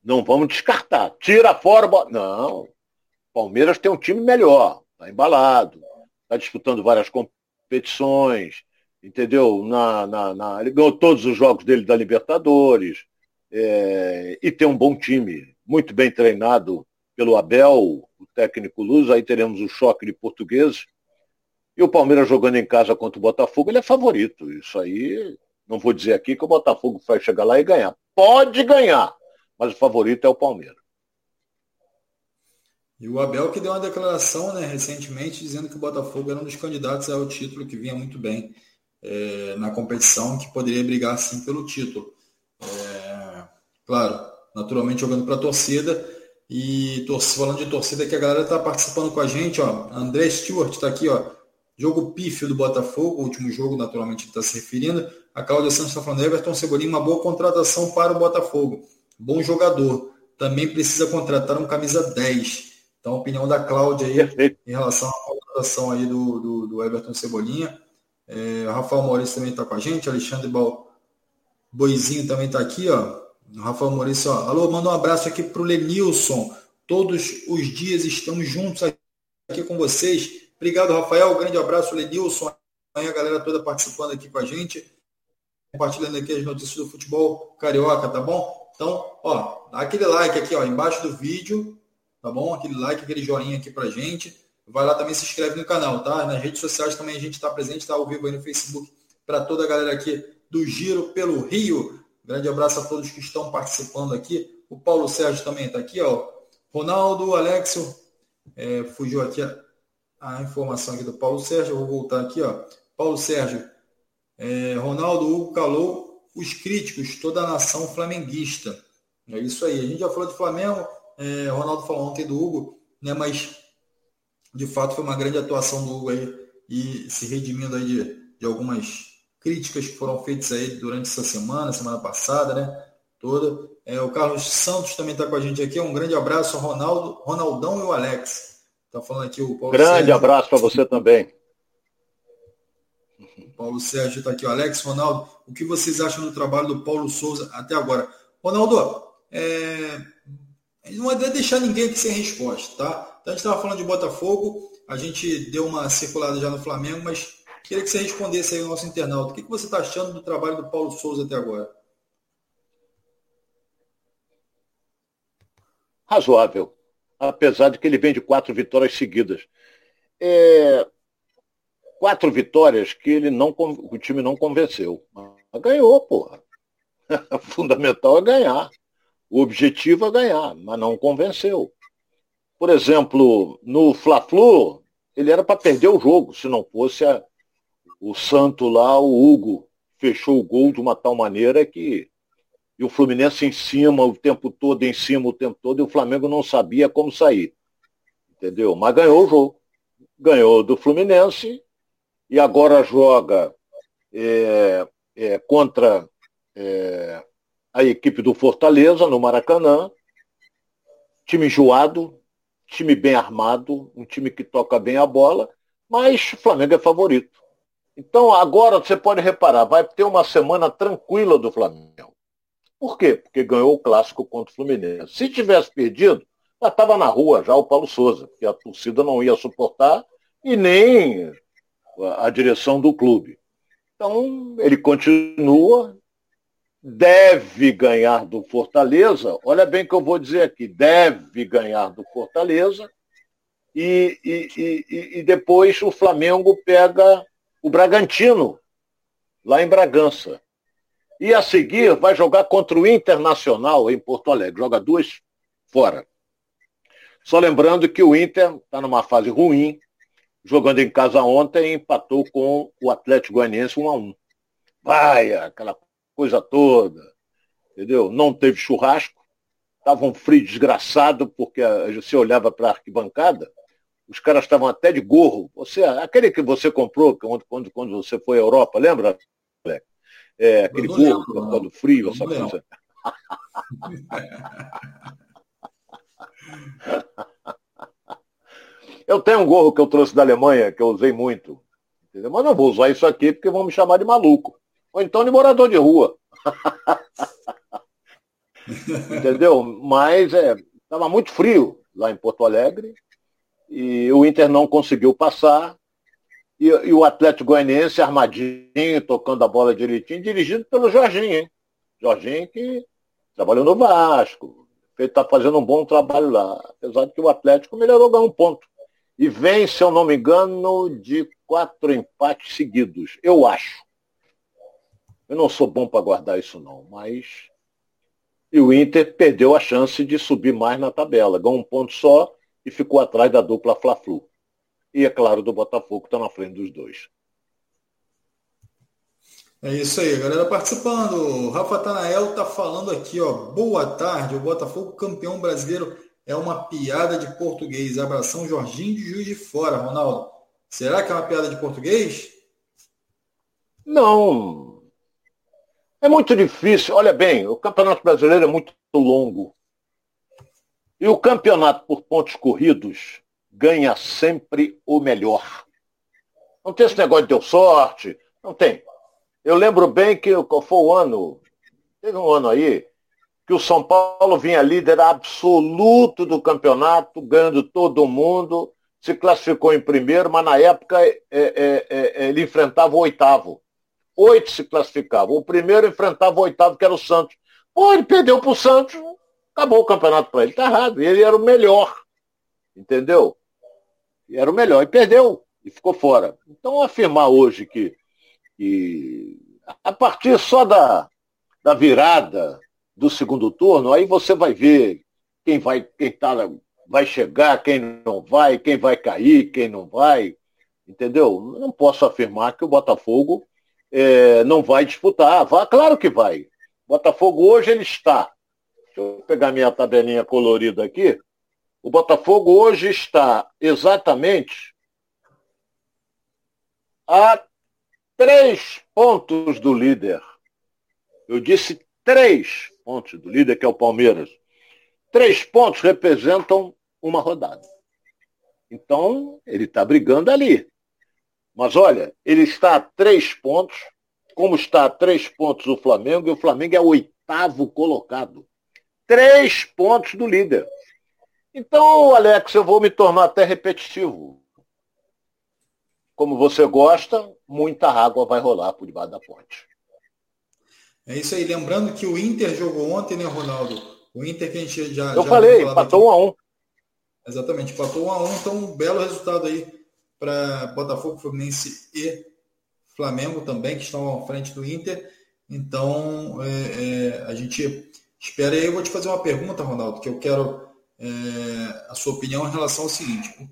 não vamos descartar. Tira fora. Não. Palmeiras tem um time melhor. Está embalado. Está disputando várias competições. Entendeu? Na, na, na, ele ganhou todos os jogos dele da Libertadores. É, e tem um bom time. Muito bem treinado pelo Abel, o técnico Luz. Aí teremos o choque de portugueses. E o Palmeiras jogando em casa contra o Botafogo, ele é favorito. Isso aí, não vou dizer aqui que o Botafogo vai chegar lá e ganhar. Pode ganhar mas o favorito é o Palmeiras. E o Abel que deu uma declaração né, recentemente dizendo que o Botafogo era um dos candidatos ao título que vinha muito bem é, na competição, que poderia brigar sim pelo título. É, claro, naturalmente jogando para a torcida. E falando de torcida que a galera está participando com a gente, ó. André Stewart está aqui, ó. Jogo pífio do Botafogo, o último jogo, naturalmente, está se referindo. A Cláudia Santos está falando, Everton Cebolinha, uma boa contratação para o Botafogo bom jogador. Também precisa contratar um camisa 10. Então, a opinião da Cláudia aí em relação à contratação aí do, do, do Everton Cebolinha. É, Rafael Maurício também está com a gente, Alexandre Bal... Boizinho também está aqui, ó. Rafael Maurício, ó. Alô, manda um abraço aqui para o Lenilson. Todos os dias estamos juntos aqui com vocês. Obrigado, Rafael. Grande abraço, Lenilson. Aí a galera toda participando aqui com a gente. Compartilhando aqui as notícias do futebol carioca, tá bom? Então, ó, dá aquele like aqui, ó, embaixo do vídeo, tá bom? Aquele like, aquele joinha aqui pra gente. Vai lá também se inscreve no canal, tá? Nas redes sociais também a gente está presente, está ao vivo aí no Facebook para toda a galera aqui do Giro pelo Rio. Grande abraço a todos que estão participando aqui. O Paulo Sérgio também está aqui, ó. Ronaldo, Alexio, é, fugiu aqui a, a, informação aqui do Paulo Sérgio. Eu vou voltar aqui, ó. Paulo Sérgio, é, Ronaldo, Hugo Calou, os críticos, toda a nação flamenguista. É isso aí. A gente já falou de Flamengo, é, Ronaldo falou ontem do Hugo, né, mas de fato foi uma grande atuação do Hugo aí e se redimindo aí de, de algumas críticas que foram feitas aí durante essa semana, semana passada, né? Toda. É, o Carlos Santos também está com a gente aqui. Um grande abraço ao Ronaldo, Ronaldão e o Alex. Está falando aqui o Paulo Grande Sérgio. abraço para você também. O Paulo Sérgio está aqui. O Alex, Ronaldo, o que vocês acham do trabalho do Paulo Souza até agora? Ronaldo, é... não é deixar ninguém aqui sem resposta, tá? Então a gente estava falando de Botafogo, a gente deu uma circulada já no Flamengo, mas queria que você respondesse aí o nosso internauta. O que você está achando do trabalho do Paulo Souza até agora? Razoável, apesar de que ele vem de quatro vitórias seguidas. É... Quatro vitórias que ele não, o time não convenceu. Mas ganhou, porra. (laughs) Fundamental é ganhar. O objetivo é ganhar, mas não convenceu. Por exemplo, no Fla-Flu, ele era para perder o jogo, se não fosse a, o Santo lá, o Hugo, fechou o gol de uma tal maneira que e o Fluminense em cima o tempo todo, em cima o tempo todo, e o Flamengo não sabia como sair. Entendeu? Mas ganhou o jogo. Ganhou do Fluminense e agora joga é, é, contra é, a equipe do Fortaleza no Maracanã. Time enjoado, time bem armado, um time que toca bem a bola, mas o Flamengo é favorito. Então agora você pode reparar, vai ter uma semana tranquila do Flamengo. Por quê? Porque ganhou o clássico contra o Fluminense. Se tivesse perdido, já estava na rua já o Paulo Souza, porque a torcida não ia suportar e nem a direção do clube. Então ele continua, deve ganhar do Fortaleza, olha bem que eu vou dizer aqui, deve ganhar do Fortaleza, e, e, e, e depois o Flamengo pega o Bragantino, lá em Bragança. E a seguir vai jogar contra o Internacional em Porto Alegre, joga duas fora. Só lembrando que o Inter está numa fase ruim, jogando em casa ontem, empatou com o Atlético Goianiense 1 a 1 Vai, aquela coisa toda, entendeu? Não teve churrasco, estava um frio desgraçado, porque você olhava para a arquibancada, os caras estavam até de gorro. Você, aquele que você comprou quando, quando, quando você foi à Europa, lembra, É, aquele gorro por causa do frio, essa coisa. (laughs) Eu tenho um gorro que eu trouxe da Alemanha, que eu usei muito. Entendeu? Mas não vou usar isso aqui porque vão me chamar de maluco. Ou então de morador de rua. (laughs) Entendeu? Mas é, estava muito frio lá em Porto Alegre e o Inter não conseguiu passar. E, e o Atlético Goianiense armadinho, tocando a bola direitinho, dirigido pelo Jorginho, hein? Jorginho que trabalhou no Vasco, está fazendo um bom trabalho lá. Apesar de que o Atlético melhorou ganhar um ponto. E vem, se eu não me engano, de quatro empates seguidos, eu acho. Eu não sou bom para guardar isso não, mas. E o Inter perdeu a chance de subir mais na tabela. Ganhou um ponto só e ficou atrás da dupla Fla-Flu. E é claro, do Botafogo está na frente dos dois. É isso aí, galera participando. O Rafa Tanael tá falando aqui, ó. Boa tarde, o Botafogo campeão brasileiro é uma piada de português. Abração, Jorginho de Juiz de Fora, Ronaldo. Será que é uma piada de português? Não, é muito difícil. Olha bem, o Campeonato Brasileiro é muito longo. E o campeonato por pontos corridos ganha sempre o melhor. Não tem esse negócio de deu sorte. Não tem. Eu lembro bem que foi o ano, teve um ano aí, que o São Paulo vinha líder absoluto do campeonato, ganhando todo mundo, se classificou em primeiro, mas na época é, é, é, ele enfrentava o oitavo oito se classificavam. O primeiro enfrentava o oitavo, que era o Santos. Pô, ele perdeu para o Santos, acabou o campeonato para ele. Está errado. Ele era o melhor. Entendeu? Era o melhor. E perdeu. E ficou fora. Então, afirmar hoje que, que a partir só da, da virada do segundo turno, aí você vai ver quem vai, quem tá, vai chegar, quem não vai, quem vai cair, quem não vai. Entendeu? Não posso afirmar que o Botafogo é, não vai disputar. Vai, claro que vai. Botafogo hoje ele está. Deixa eu pegar minha tabelinha colorida aqui. O Botafogo hoje está exatamente a três pontos do líder. Eu disse três pontos do líder, que é o Palmeiras. Três pontos representam uma rodada. Então, ele está brigando ali. Mas olha, ele está a três pontos, como está a três pontos o Flamengo, e o Flamengo é o oitavo colocado. Três pontos do líder. Então, Alex, eu vou me tornar até repetitivo. Como você gosta, muita água vai rolar por debaixo da ponte. É isso aí. Lembrando que o Inter jogou ontem, né, Ronaldo? O Inter que a gente já. Eu já falei, empatou um a um. Exatamente, empatou um a um, então um belo resultado aí para Botafogo, Fluminense e Flamengo também, que estão à frente do Inter. Então, é, é, a gente espera. Aí eu vou te fazer uma pergunta, Ronaldo, que eu quero é, a sua opinião em relação ao seguinte: o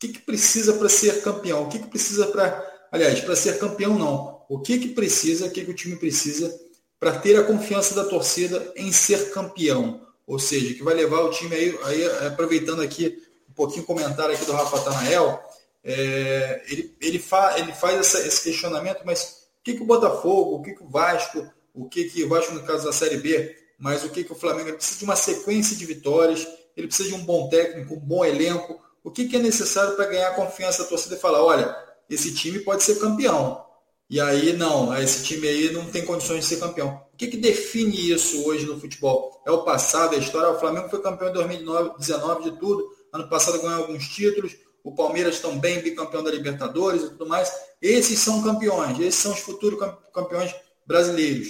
que, que precisa para ser campeão? O que, que precisa para. Aliás, para ser campeão, não. O que, que precisa, o que, que o time precisa para ter a confiança da torcida em ser campeão? Ou seja, que vai levar o time aí, aí aproveitando aqui um pouquinho o comentário aqui do Rafa Tanael, é, ele, ele, fa, ele faz essa, esse questionamento, mas o que, que o Botafogo, o que, que o Vasco, o que, que o Vasco no caso da Série B, mas o que, que o Flamengo ele precisa de uma sequência de vitórias, ele precisa de um bom técnico, um bom elenco. O que, que é necessário para ganhar a confiança da torcida e falar, olha, esse time pode ser campeão. E aí, não, esse time aí não tem condições de ser campeão. O que, que define isso hoje no futebol? É o passado, é a história. O Flamengo foi campeão em 2019 de tudo. Ano passado ganhou alguns títulos o Palmeiras também bicampeão da Libertadores e tudo mais. Esses são campeões, esses são os futuros campeões brasileiros.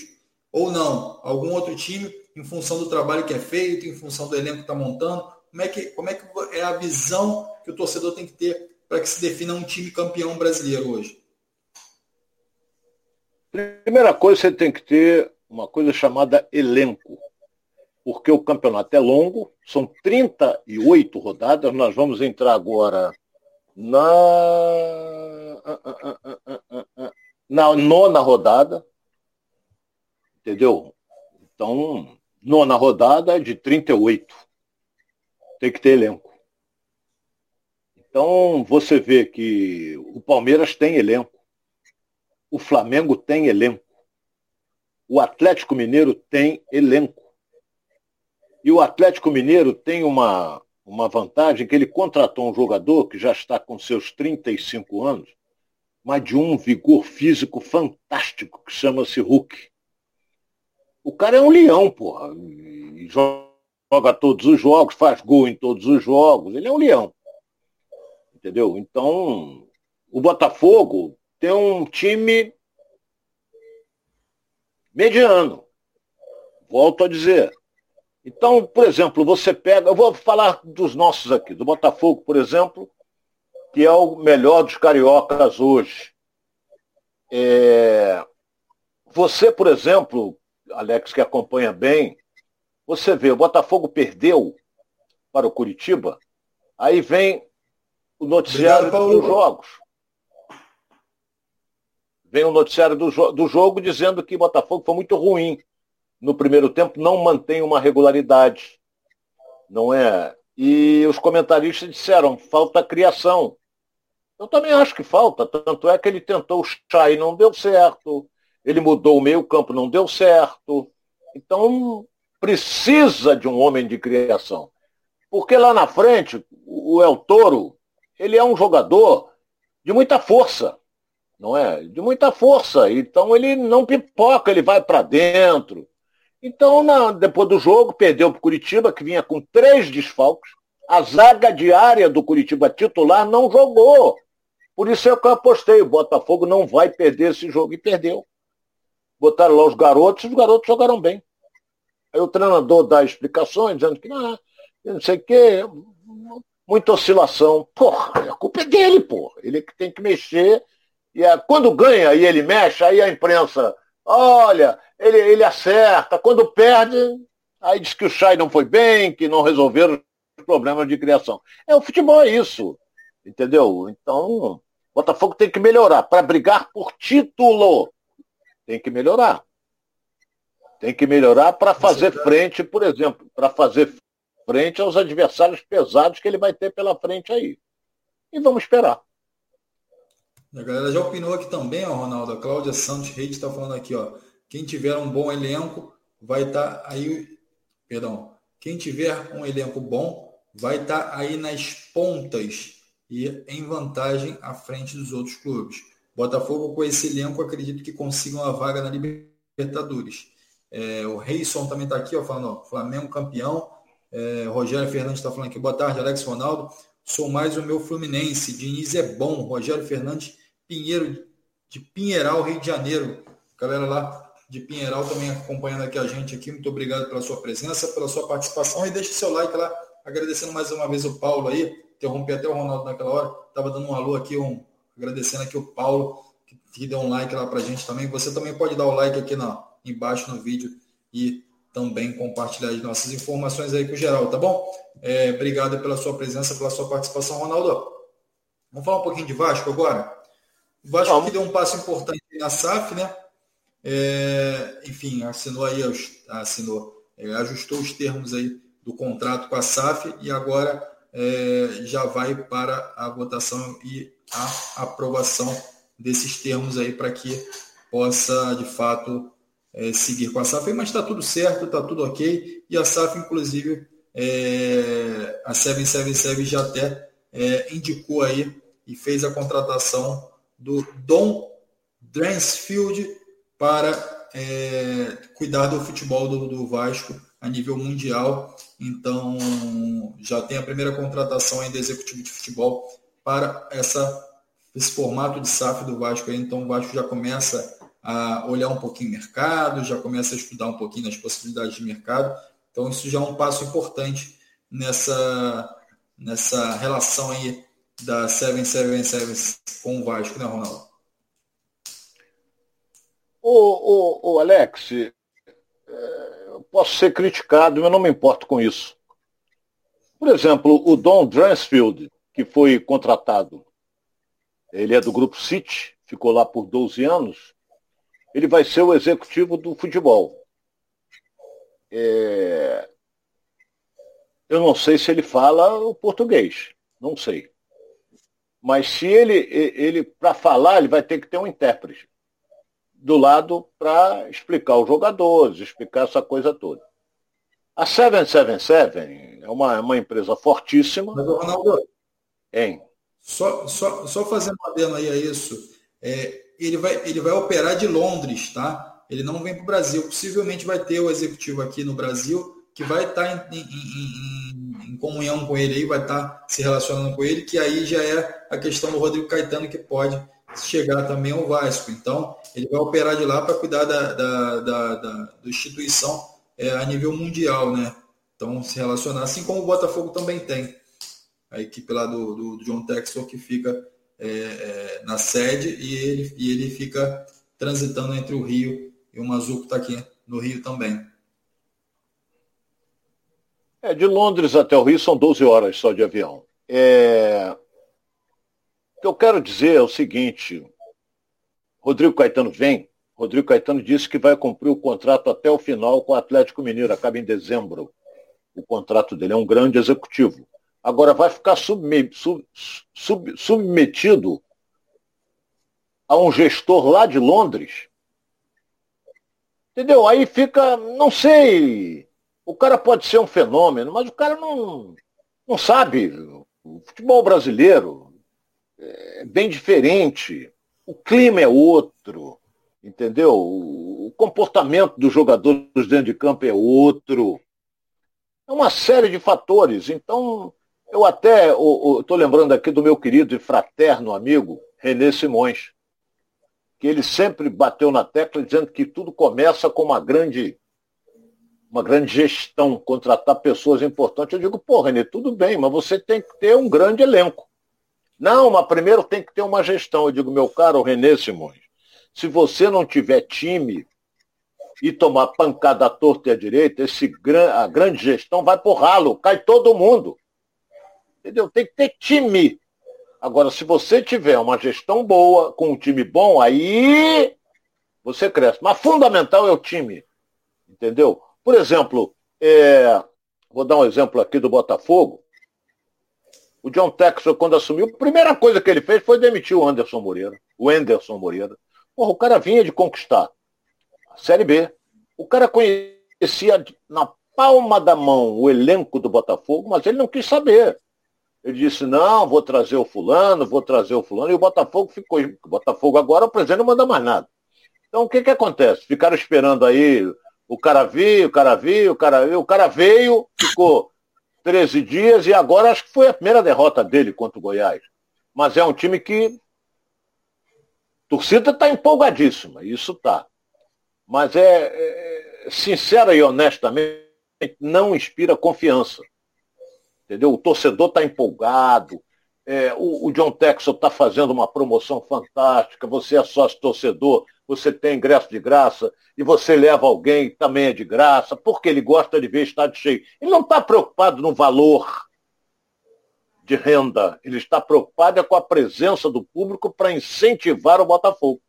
Ou não, algum outro time, em função do trabalho que é feito, em função do elenco que está montando. Como é, que, como é que é a visão que o torcedor tem que ter para que se defina um time campeão brasileiro hoje? Primeira coisa, você tem que ter uma coisa chamada elenco. Porque o campeonato é longo, são 38 rodadas, nós vamos entrar agora na, na nona rodada. Entendeu? Então, nona rodada de 38. Tem que ter elenco. Então, você vê que o Palmeiras tem elenco. O Flamengo tem elenco. O Atlético Mineiro tem elenco. E o Atlético Mineiro tem uma, uma vantagem que ele contratou um jogador que já está com seus 35 anos, mas de um vigor físico fantástico, que chama-se Hulk. O cara é um leão, porra. E joga todos os jogos, faz gol em todos os jogos. Ele é um leão. Entendeu? Então, o Botafogo tem um time mediano. Volto a dizer. Então, por exemplo, você pega, eu vou falar dos nossos aqui, do Botafogo, por exemplo, que é o melhor dos cariocas hoje. É... Você, por exemplo, Alex, que acompanha bem, você vê, o Botafogo perdeu para o Curitiba, aí vem o noticiário Obrigado, dos jogos. Vem o noticiário do, do jogo dizendo que o Botafogo foi muito ruim no primeiro tempo não mantém uma regularidade. Não é? E os comentaristas disseram, falta criação. Eu também acho que falta, tanto é que ele tentou o chá e não deu certo, ele mudou o meio campo, não deu certo. Então, precisa de um homem de criação. Porque lá na frente, o El Toro, ele é um jogador de muita força, não é? De muita força. Então ele não pipoca, ele vai para dentro, então, na, depois do jogo, perdeu para o Curitiba, que vinha com três desfalques. A zaga diária do Curitiba titular não jogou. Por isso é que eu apostei. O Botafogo não vai perder esse jogo. E perdeu. Botaram lá os garotos, os garotos jogaram bem. Aí o treinador dá explicações, dizendo que ah, não sei o quê, muita oscilação. Porra, a culpa é dele, porra. Ele que tem que mexer. E é, quando ganha e ele mexe, aí a imprensa, olha, ele, ele acerta. Quando perde, aí diz que o Chay não foi bem, que não resolveram os problemas de criação. É, o futebol é isso. Entendeu? Então, Botafogo tem que melhorar. Para brigar por título, tem que melhorar. Tem que melhorar para fazer frente, por exemplo, para fazer frente aos adversários pesados que ele vai ter pela frente aí. E vamos esperar. A galera já opinou aqui também, ó, Ronaldo. A Cláudia Santos Reis está falando aqui, ó. Quem tiver um bom elenco vai estar tá aí. Perdão. Quem tiver um elenco bom vai estar tá aí nas pontas e em vantagem à frente dos outros clubes. Botafogo, com esse elenco, acredito que consiga uma vaga na Libertadores. É, o Reisson também está aqui, ó, falando, ó, Flamengo campeão. É, Rogério Fernandes está falando aqui, boa tarde, Alex Ronaldo. Sou mais o meu Fluminense. Diniz é bom. Rogério Fernandes Pinheiro, de Pinheiral, Rio de Janeiro. Galera lá de Pinheiral também acompanhando aqui a gente aqui. Muito obrigado pela sua presença, pela sua participação e deixe seu like lá. Agradecendo mais uma vez o Paulo aí. Interrompi até o Ronaldo naquela hora. Estava dando um alô aqui, um, agradecendo aqui o Paulo, que, que deu um like lá para a gente também. Você também pode dar o like aqui na, embaixo no vídeo e também compartilhar as nossas informações aí com o geral, tá bom? É, obrigado pela sua presença, pela sua participação, Ronaldo. Vamos falar um pouquinho de Vasco agora? O Vasco Vamos. que deu um passo importante na SAF, né? É, enfim, assinou aí, assinou, é, ajustou os termos aí do contrato com a SAF e agora é, já vai para a votação e a aprovação desses termos aí para que possa de fato é, seguir com a SAF, mas está tudo certo, está tudo ok. E a SAF, inclusive, é, a 777 já até é, indicou aí e fez a contratação do Dom Dransfield para é, cuidar do futebol do, do, Vasco a nível mundial. Então, já tem a primeira contratação ainda executivo de futebol para essa, esse formato de SAF do Vasco. Então, o Vasco já começa a olhar um pouquinho o mercado, já começa a estudar um pouquinho as possibilidades de mercado. Então, isso já é um passo importante nessa, nessa relação aí da 777 com o Vasco, né, Ronaldo? Ô, ô, ô Alex, é, eu posso ser criticado, mas não me importo com isso. Por exemplo, o Don Dransfield, que foi contratado, ele é do Grupo City, ficou lá por 12 anos, ele vai ser o executivo do futebol. É... Eu não sei se ele fala o português, não sei. Mas se ele, ele para falar, ele vai ter que ter um intérprete do lado para explicar os jogadores, explicar essa coisa toda. A 777 é uma, uma empresa fortíssima. Mas, Ronaldo, hein? Só, só, só fazendo uma adendo aí a isso, é, ele vai, ele vai operar de Londres, tá? Ele não vem para o Brasil. Possivelmente vai ter o executivo aqui no Brasil que vai estar tá em, em, em, em, comunhão com ele aí, vai estar tá se relacionando com ele, que aí já é a questão do Rodrigo Caetano que pode chegar também ao Vasco. Então, ele vai operar de lá para cuidar da, da, da, da, instituição é, a nível mundial, né? Então, se relacionar, assim como o Botafogo também tem. A equipe lá do, do, do John Textor que fica é, é, na sede e ele, e ele fica transitando entre o Rio e o Mazuco está aqui no Rio também. É, de Londres até o Rio são 12 horas só de avião. É... O que eu quero dizer é o seguinte, Rodrigo Caetano vem, Rodrigo Caetano disse que vai cumprir o contrato até o final com o Atlético Mineiro, acaba em dezembro. O contrato dele é um grande executivo. Agora vai ficar sub, sub, submetido a um gestor lá de Londres. Entendeu? Aí fica, não sei, o cara pode ser um fenômeno, mas o cara não, não sabe. O futebol brasileiro é bem diferente. O clima é outro, entendeu? O comportamento dos jogadores dentro de campo é outro. É uma série de fatores. Então, eu até estou lembrando aqui do meu querido e fraterno amigo Renê Simões, que ele sempre bateu na tecla dizendo que tudo começa com uma grande, uma grande gestão, contratar pessoas importantes. Eu digo, pô, Renê, tudo bem, mas você tem que ter um grande elenco. Não, mas primeiro tem que ter uma gestão. Eu digo, meu caro Renê Simões, se você não tiver time e tomar pancada à torta e à direita, esse, a grande gestão vai por ralo, cai todo mundo. Entendeu? Tem que ter time. Agora, se você tiver uma gestão boa, com um time bom, aí você cresce. Mas fundamental é o time. Entendeu? Por exemplo, é... vou dar um exemplo aqui do Botafogo. O John Texel, quando assumiu, a primeira coisa que ele fez foi demitir o Anderson Moreira, o Anderson Moreira. Porra, o cara vinha de conquistar a Série B. O cara conhecia na palma da mão o elenco do Botafogo, mas ele não quis saber. Ele disse, não, vou trazer o fulano, vou trazer o fulano, e o Botafogo ficou. O Botafogo agora, o presidente não manda mais nada. Então o que que acontece? Ficaram esperando aí, o cara veio, o cara veio, o cara veio, o cara veio, ficou 13 dias e agora acho que foi a primeira derrota dele contra o Goiás. Mas é um time que. A torcida está empolgadíssima, isso tá. Mas é, é sincera e honestamente, não inspira confiança entendeu? O torcedor está empolgado, é, o, o, John Texel está fazendo uma promoção fantástica, você é sócio torcedor, você tem ingresso de graça, e você leva alguém também é de graça, porque ele gosta de ver estádio cheio. Ele não está preocupado no valor de renda, ele está preocupado é com a presença do público para incentivar o Botafogo.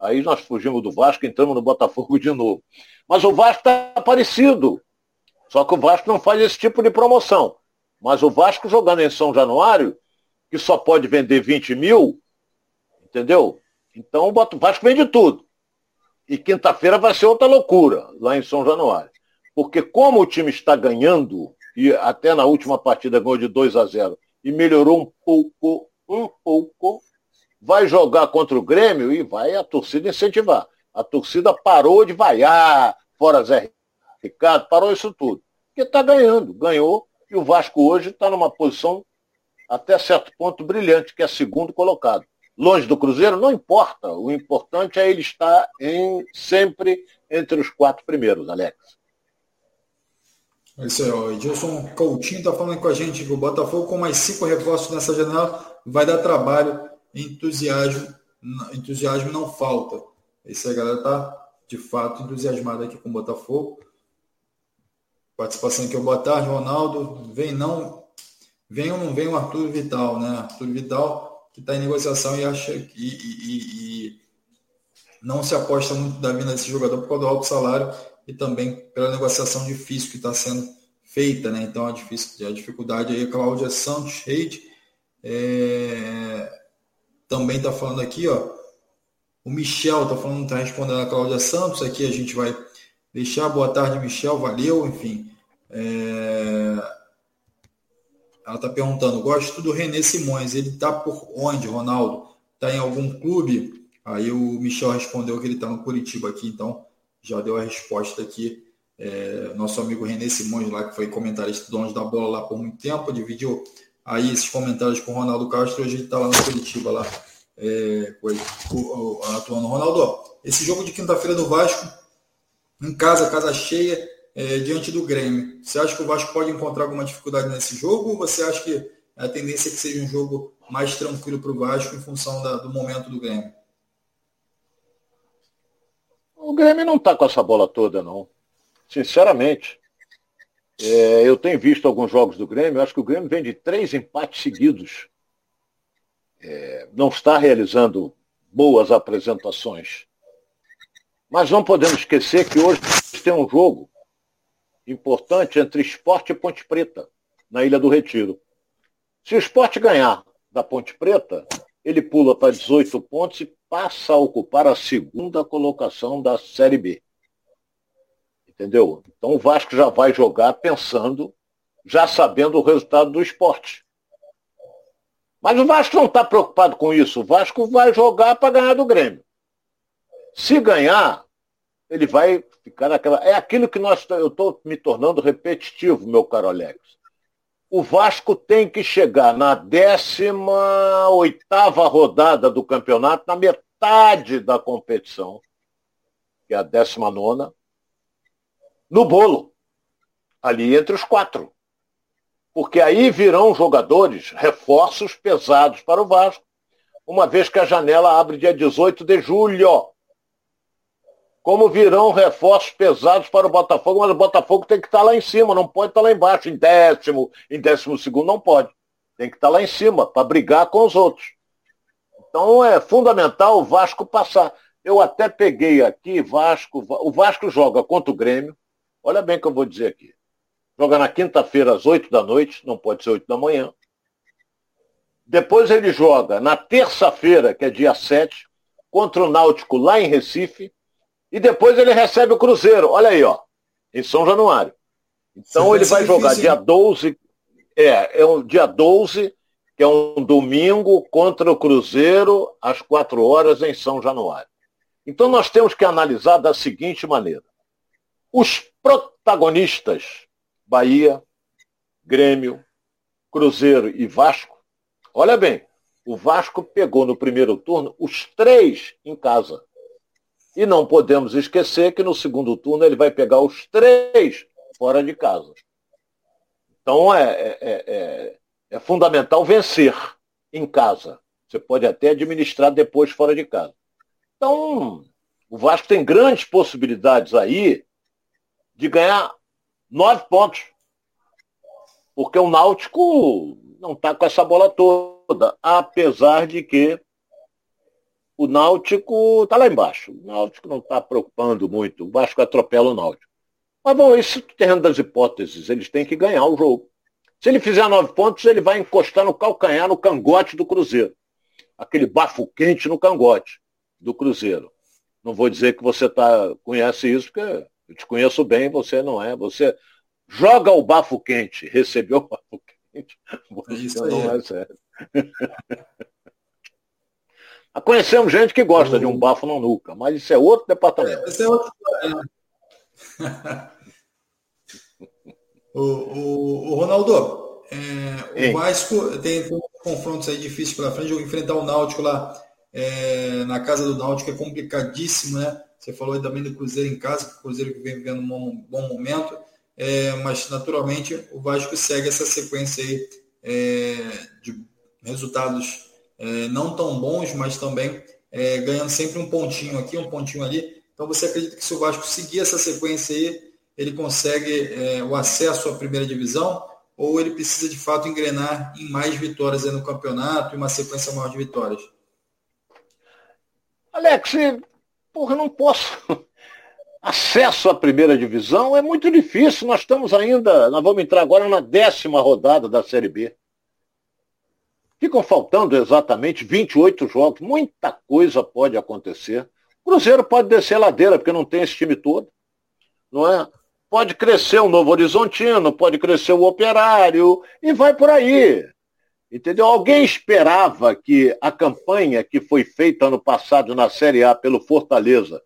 Aí nós fugimos do Vasco, entramos no Botafogo de novo. Mas o Vasco está parecido. Só que o Vasco não faz esse tipo de promoção. Mas o Vasco jogando em São Januário, que só pode vender 20 mil, entendeu? Então o Vasco vende tudo. E quinta-feira vai ser outra loucura lá em São Januário. Porque como o time está ganhando, e até na última partida ganhou de 2 a 0 e melhorou um pouco, um pouco, vai jogar contra o Grêmio e vai a torcida incentivar. A torcida parou de vaiar, fora Zé Ricardo, parou isso tudo. Porque está ganhando, ganhou, e o Vasco hoje está numa posição até certo ponto brilhante, que é segundo colocado. Longe do Cruzeiro, não importa. O importante é ele estar em, sempre entre os quatro primeiros, Alex. É isso aí, ó. Edilson Coutinho está falando com a gente que o Botafogo, com mais cinco reforços nessa janela, vai dar trabalho. Entusiasmo, entusiasmo não falta. Esse aí, a galera está de fato entusiasmada aqui com o Botafogo. Participação aqui, boa tarde, Ronaldo. Vem não, vem ou não vem o Arthur Vital, né? Arthur Vital que está em negociação e acha que e, e, e, não se aposta muito da vinda desse jogador por causa do alto salário e também pela negociação difícil que está sendo feita, né? Então a, difícil, a dificuldade aí, a Cláudia Santos Reid é, também está falando aqui, ó. O Michel está falando, está respondendo a Cláudia Santos. Aqui a gente vai deixar. Boa tarde, Michel. Valeu, enfim. É... Ela está perguntando, gosto do René Simões. Ele está por onde, Ronaldo? Está em algum clube? Aí o Michel respondeu que ele está no Curitiba aqui, então já deu a resposta aqui. É... nosso amigo René Simões, lá que foi comentarista do Donos da Bola lá por muito tempo, dividiu aí esses comentários com o Ronaldo Castro. Hoje ele está lá no Curitiba, lá, é... atuando. Ronaldo, esse jogo de quinta-feira do Vasco em casa, casa cheia, é, diante do Grêmio. Você acha que o Vasco pode encontrar alguma dificuldade nesse jogo ou você acha que a tendência é que seja um jogo mais tranquilo para o Vasco em função da, do momento do Grêmio? O Grêmio não está com essa bola toda, não. Sinceramente. É, eu tenho visto alguns jogos do Grêmio, acho que o Grêmio vem de três empates seguidos. É, não está realizando boas apresentações. Mas não podemos esquecer que hoje tem um jogo importante entre Esporte e Ponte Preta, na Ilha do Retiro. Se o Esporte ganhar da Ponte Preta, ele pula para 18 pontos e passa a ocupar a segunda colocação da Série B. Entendeu? Então o Vasco já vai jogar pensando, já sabendo o resultado do esporte. Mas o Vasco não está preocupado com isso. O Vasco vai jogar para ganhar do Grêmio. Se ganhar, ele vai ficar naquela. É aquilo que nós. Eu estou me tornando repetitivo, meu caro Alex. O Vasco tem que chegar na 18 rodada do campeonato, na metade da competição, que é a 19, no bolo, ali entre os quatro. Porque aí virão jogadores, reforços pesados para o Vasco, uma vez que a janela abre dia 18 de julho como virão reforços pesados para o Botafogo, mas o Botafogo tem que estar lá em cima, não pode estar lá embaixo, em décimo, em décimo segundo, não pode. Tem que estar lá em cima, para brigar com os outros. Então é fundamental o Vasco passar. Eu até peguei aqui, Vasco, o Vasco joga contra o Grêmio, olha bem o que eu vou dizer aqui. Joga na quinta-feira às 8 da noite, não pode ser 8 da manhã. Depois ele joga na terça-feira, que é dia 7, contra o Náutico lá em Recife. E depois ele recebe o Cruzeiro. Olha aí, ó. Em São Januário. Então ele vai jogar dia 12. É, é o dia 12, que é um domingo, contra o Cruzeiro, às 4 horas, em São Januário. Então nós temos que analisar da seguinte maneira. Os protagonistas, Bahia, Grêmio, Cruzeiro e Vasco, olha bem, o Vasco pegou no primeiro turno os três em casa. E não podemos esquecer que no segundo turno ele vai pegar os três fora de casa. Então é, é, é, é, é fundamental vencer em casa. Você pode até administrar depois fora de casa. Então, o Vasco tem grandes possibilidades aí de ganhar nove pontos. Porque o Náutico não está com essa bola toda, apesar de que o Náutico está lá embaixo. O Náutico não está preocupando muito. O Vasco atropela o Náutico. Mas bom, isso terreno das hipóteses, eles têm que ganhar o jogo. Se ele fizer nove pontos, ele vai encostar no calcanhar, no cangote do Cruzeiro. Aquele bafo quente no cangote do Cruzeiro. Não vou dizer que você tá, conhece isso, porque eu te conheço bem, você não é. Você joga o bafo quente, recebeu o bafo quente. Você não é sério. (laughs) Conhecemos gente que gosta o... de um bafo na nuca, mas isso é outro departamento. É, esse é outro (laughs) o, o, o, Ronaldo, é, o Vasco tem, confrontos aí difíceis pela frente, enfrentar o Náutico lá é, na casa do Náutico é complicadíssimo, né? Você falou também do Cruzeiro em casa, que o Cruzeiro vem vivendo um bom, bom momento, é, mas naturalmente o Vasco segue essa sequência aí é, de resultados é, não tão bons, mas também é, ganhando sempre um pontinho aqui, um pontinho ali. Então você acredita que se o Vasco seguir essa sequência aí, ele consegue é, o acesso à primeira divisão? Ou ele precisa de fato engrenar em mais vitórias no campeonato e uma sequência maior de vitórias? Alex, porra, não posso. (laughs) Acesso à primeira divisão é muito difícil. Nós estamos ainda, nós vamos entrar agora na décima rodada da Série B. Ficam faltando exatamente 28 jogos. Muita coisa pode acontecer. O Cruzeiro pode descer a ladeira, porque não tem esse time todo. Não é? Pode crescer o Novo Horizontino, pode crescer o Operário, e vai por aí. Entendeu? Alguém esperava que a campanha que foi feita ano passado na Série A pelo Fortaleza,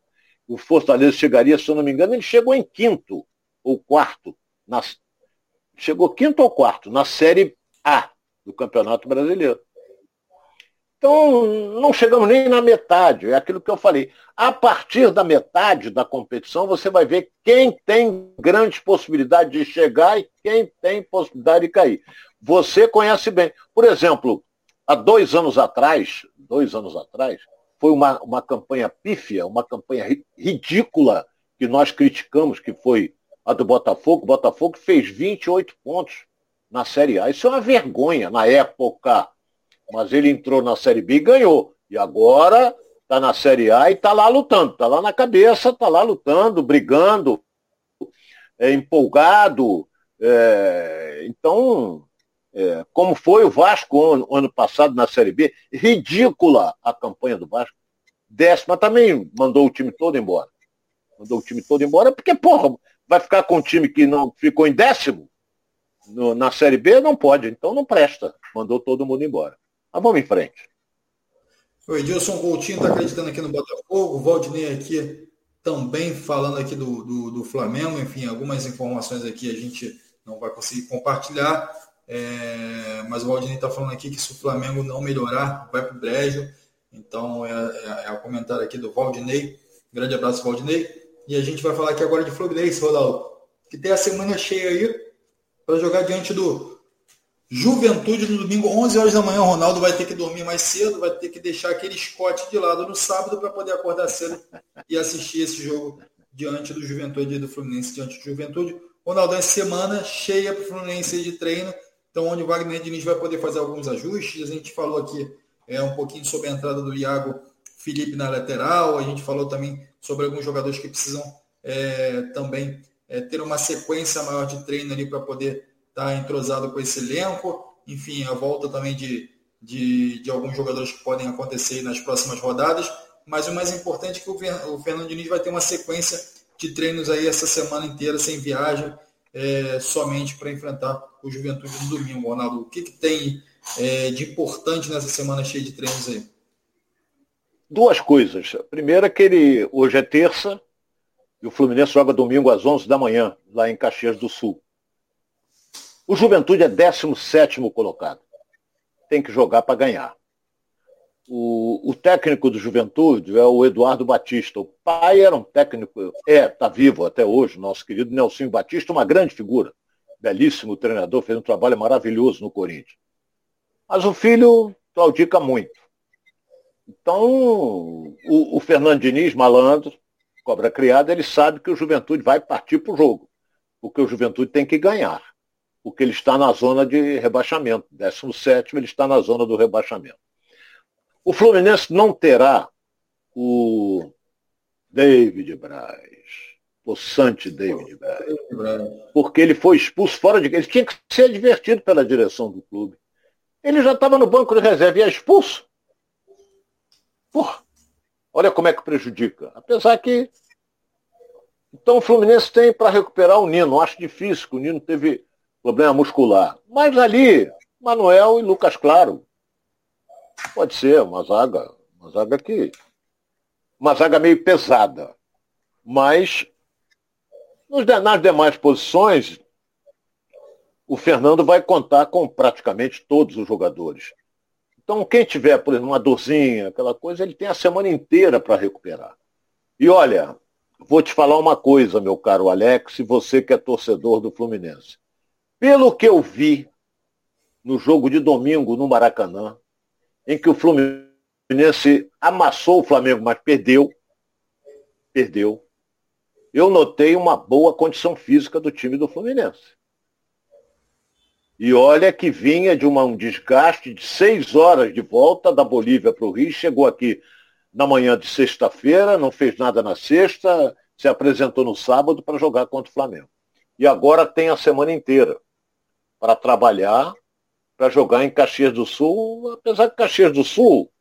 o Fortaleza chegaria, se eu não me engano, ele chegou em quinto ou quarto. Na, chegou quinto ou quarto na Série A do Campeonato Brasileiro. Então, não chegamos nem na metade, é aquilo que eu falei. A partir da metade da competição, você vai ver quem tem grandes possibilidades de chegar e quem tem possibilidade de cair. Você conhece bem. Por exemplo, há dois anos atrás, dois anos atrás, foi uma, uma campanha pífia, uma campanha ridícula que nós criticamos, que foi a do Botafogo. O Botafogo fez 28 pontos na Série A. Isso é uma vergonha na época. Mas ele entrou na Série B e ganhou. E agora está na Série A e está lá lutando. Está lá na cabeça, está lá lutando, brigando, é, empolgado. É, então, é, como foi o Vasco ano, ano, passado na Série B, ridícula a campanha do Vasco. Décima também mandou o time todo embora. Mandou o time todo embora, porque, porra, vai ficar com um time que não ficou em décimo? No, na Série B, não pode, então não presta. Mandou todo mundo embora. Mas vamos em frente. O Edilson Coutinho está acreditando aqui no Botafogo, o Valdinei aqui também falando aqui do, do, do, Flamengo, enfim, algumas informações aqui a gente não vai conseguir compartilhar, é, mas o Valdinei está falando aqui que se o Flamengo não melhorar, vai para o brejo, então é, é, é, o comentário aqui do Valdinei, grande abraço Valdinei, e a gente vai falar aqui agora de Fluminense, Rodaldo, que tem a semana cheia aí, para jogar diante do Juventude no domingo, 11 horas da manhã. O Ronaldo vai ter que dormir mais cedo, vai ter que deixar aquele Scott de lado no sábado para poder acordar cedo e assistir esse jogo diante do Juventude e do Fluminense, diante do Juventude. Ronaldo, é semana cheia para o Fluminense de treino, então onde o Wagner Diniz vai poder fazer alguns ajustes. A gente falou aqui é, um pouquinho sobre a entrada do Iago Felipe na lateral, a gente falou também sobre alguns jogadores que precisam é, também é, ter uma sequência maior de treino ali para poder estar tá entrosado com esse elenco. Enfim, a volta também de, de, de alguns jogadores que podem acontecer nas próximas rodadas, mas o mais importante é que o, Fernando Diniz vai ter uma sequência de treinos aí essa semana inteira, sem viagem, é, somente para enfrentar o Juventude no domingo. Ronaldo, o que, que tem é, de importante nessa semana cheia de treinos aí? Duas coisas. A primeira é que ele, hoje é terça e o Fluminense joga domingo às 11 da manhã, lá em Caxias do Sul. O Juventude é 17 colocado. Tem que jogar para ganhar. O, o, técnico do Juventude é o Eduardo Batista. O pai era um técnico, é, está vivo até hoje, nosso querido Nelson Batista, uma grande figura. Belíssimo treinador, fez um trabalho maravilhoso no Corinthians. Mas o filho claudica muito. Então, o, o Fernando Diniz, malandro, cobra criada, ele sabe que o Juventude vai partir para o jogo. Porque o Juventude tem que ganhar. Porque ele está na zona de rebaixamento. 17 ele está na zona do rebaixamento. O Fluminense não terá o David Braz, possante David Braz, porque ele foi expulso fora de Ele tinha que ser advertido pela direção do clube. Ele já estava no banco de reserva e é expulso. Porra, olha como é que prejudica. Apesar que. Então o Fluminense tem para recuperar o Nino. Acho difícil, que o Nino teve problema muscular. Mas ali, Manuel e Lucas Claro. Pode ser uma zaga, uma zaga que. Uma zaga meio pesada. Mas nas demais posições, o Fernando vai contar com praticamente todos os jogadores. Então, quem tiver, por exemplo, uma dorzinha, aquela coisa, ele tem a semana inteira para recuperar. E olha, vou te falar uma coisa, meu caro Alex, e você que é torcedor do Fluminense. Pelo que eu vi no jogo de domingo no Maracanã, em que o Fluminense amassou o Flamengo, mas perdeu, perdeu, eu notei uma boa condição física do time do Fluminense. E olha que vinha de uma, um desgaste de seis horas de volta da Bolívia para o Rio, chegou aqui na manhã de sexta-feira, não fez nada na sexta, se apresentou no sábado para jogar contra o Flamengo. E agora tem a semana inteira para trabalhar, para jogar em Caxias do Sul, apesar que Caxias do Sul,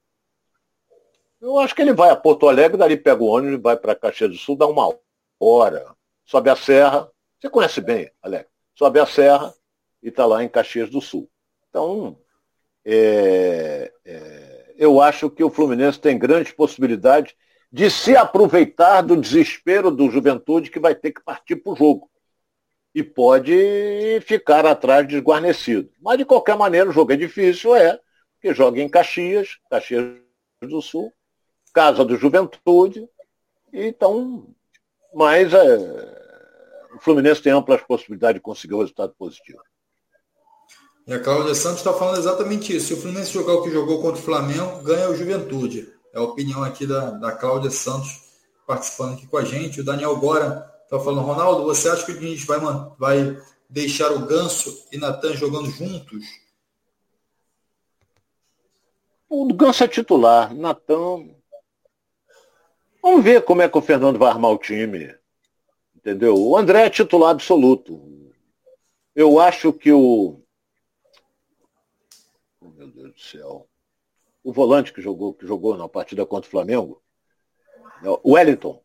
eu acho que ele vai a Porto Alegre, dali pega o ônibus e vai para Caxias do Sul, dá uma hora, sobe a serra, você conhece bem, Alex, sobe a serra, e está lá em Caxias do Sul. Então, é, é, eu acho que o Fluminense tem grandes possibilidades de se aproveitar do desespero do juventude que vai ter que partir para o jogo. E pode ficar atrás desguarnecido. Mas, de qualquer maneira, o jogo é difícil, é, porque joga em Caxias, Caxias do Sul, casa do juventude. Então, mas é, o Fluminense tem amplas possibilidades de conseguir um resultado positivo. E a Cláudia Santos está falando exatamente isso. Se o Fluminense jogar o que jogou contra o Flamengo, ganha o Juventude. É a opinião aqui da, da Cláudia Santos participando aqui com a gente. O Daniel Gora está falando, Ronaldo, você acha que a gente vai, vai deixar o Ganso e Natan jogando juntos? O Ganso é titular. Natan. Vamos ver como é que o Fernando vai armar o time. Entendeu? O André é titular absoluto. Eu acho que o, céu. O volante que jogou, que jogou na partida contra o Flamengo, o Wellington,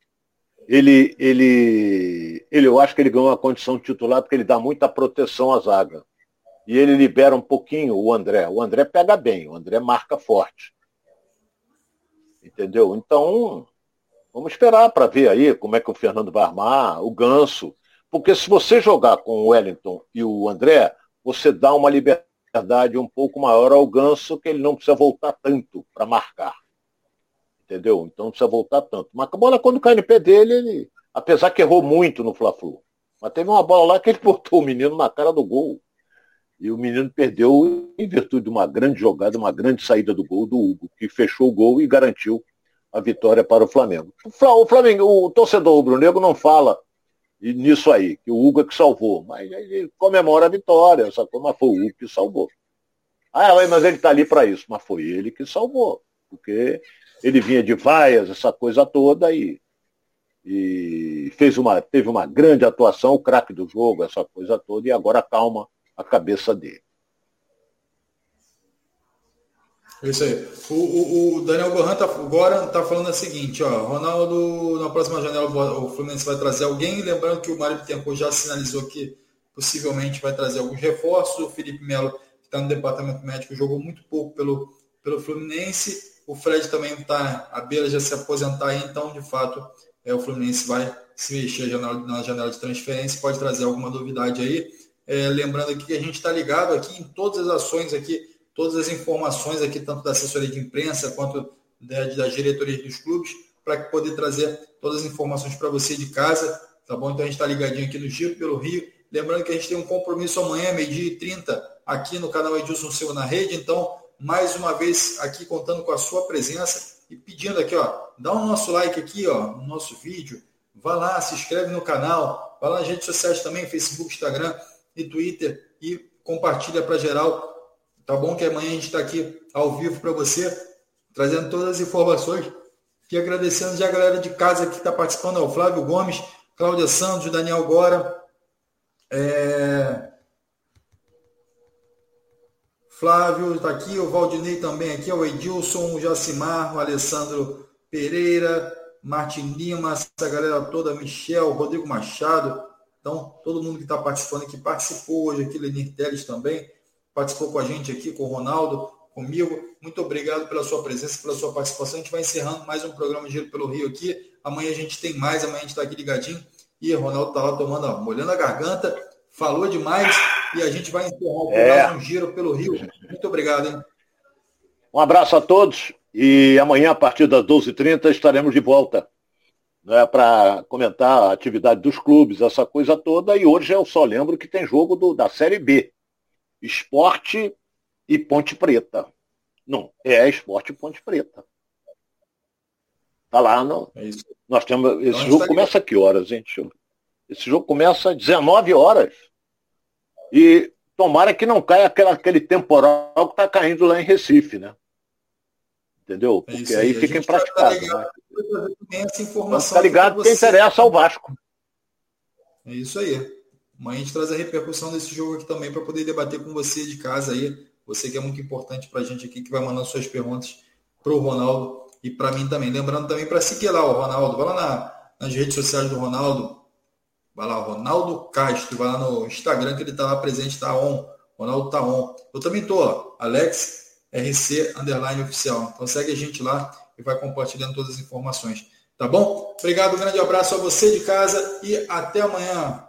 ele, ele, ele, eu acho que ele ganhou uma condição de titular porque ele dá muita proteção à zaga. E ele libera um pouquinho o André. O André pega bem, o André marca forte. Entendeu? Então, vamos esperar para ver aí como é que o Fernando vai armar, o Ganso. Porque se você jogar com o Wellington e o André, você dá uma liberdade liberdade um pouco maior ao Ganso, que ele não precisa voltar tanto para marcar. Entendeu? Então não precisa voltar tanto. Mas a bola, quando cai no pé dele, ele, apesar que errou muito no Fla-Flu, mas teve uma bola lá que ele (laughs) botou o menino na cara do gol. E o menino perdeu em virtude de uma grande jogada, uma grande saída do gol do Hugo, que fechou o gol e garantiu a vitória para o Flamengo. O Flamengo, o torcedor rubro-negro não fala nisso aí, que o Hugo é que salvou. Mas ele comemora a vitória, sacou? Mas foi o Hugo que salvou. Ah, mas ele está ali para isso. Mas foi ele que salvou. Porque ele vinha de vaias, essa coisa toda, e, e fez uma, teve uma grande atuação, o craque do jogo, essa coisa toda, e agora calma a cabeça dele. Isso aí. O, o, o Daniel Goran tá, agora tá falando o seguinte, ó, Ronaldo, na próxima janela o Fluminense vai trazer alguém, lembrando que o Mário Bittencourt já sinalizou que possivelmente vai trazer alguns reforços, o Felipe Melo, que está no departamento médico, jogou muito pouco pelo, pelo Fluminense, o Fred também está à beira de se aposentar, então, de fato, é, o Fluminense vai se mexer na janela de transferência, pode trazer alguma novidade aí. É, lembrando aqui que a gente está ligado aqui em todas as ações aqui, todas as informações aqui, tanto da assessoria de imprensa quanto da, da diretoria dos clubes, para poder trazer todas as informações para você de casa, tá bom? Então a gente está ligadinho aqui no Giro pelo Rio. Lembrando que a gente tem um compromisso amanhã, meio-dia e 30, aqui no canal Edilson Silva na rede. Então, mais uma vez aqui contando com a sua presença e pedindo aqui, ó, dá o um nosso like aqui, ó, no nosso vídeo. Vá lá, se inscreve no canal, vá lá nas redes sociais também, Facebook, Instagram e Twitter e compartilha para geral Tá bom que amanhã a gente está aqui ao vivo para você, trazendo todas as informações. E agradecendo já a galera de casa que está participando, o Flávio Gomes, Cláudia Santos, Daniel Gora, é... Flávio está aqui, o Valdinei também aqui, o Edilson, o Jacimar, o Alessandro Pereira, Martin Lima, essa galera toda, Michel, Rodrigo Machado. Então, todo mundo que está participando aqui participou hoje aqui, Lenir Teles também participou com a gente aqui, com o Ronaldo, comigo. Muito obrigado pela sua presença, pela sua participação. A gente vai encerrando mais um programa Giro pelo Rio aqui. Amanhã a gente tem mais, amanhã a gente está aqui ligadinho. E o Ronaldo está lá tomando, ó, molhando a garganta, falou demais e a gente vai encerrar é. mais um Giro pelo Rio. Muito obrigado, hein? Um abraço a todos e amanhã, a partir das 12h30, estaremos de volta né, para comentar a atividade dos clubes, essa coisa toda. E hoje eu só lembro que tem jogo do, da Série B. Esporte e Ponte Preta. Não, é Esporte e Ponte Preta. Tá lá. É Nós temos. Esse então, jogo tá começa a que horas, gente? Esse jogo começa às 19 horas. E tomara que não caia aquela, aquele temporal que está caindo lá em Recife, né? Entendeu? É Porque é aí, aí fica impraticável. Tá ligado, né? essa informação tá ligado que interessa ao Vasco. É isso aí. Amanhã a gente traz a repercussão desse jogo aqui também para poder debater com você de casa aí. Você que é muito importante para a gente aqui, que vai mandando suas perguntas para o Ronaldo e para mim também. Lembrando também para seguir lá o Ronaldo. Vai lá na, nas redes sociais do Ronaldo. Vai lá, Ronaldo Castro. Vai lá no Instagram que ele está lá presente, está on. Ronaldo está on. Eu também estou, Alex RC Underline Oficial. Então segue a gente lá e vai compartilhando todas as informações. Tá bom? Obrigado, um grande abraço a você de casa e até amanhã.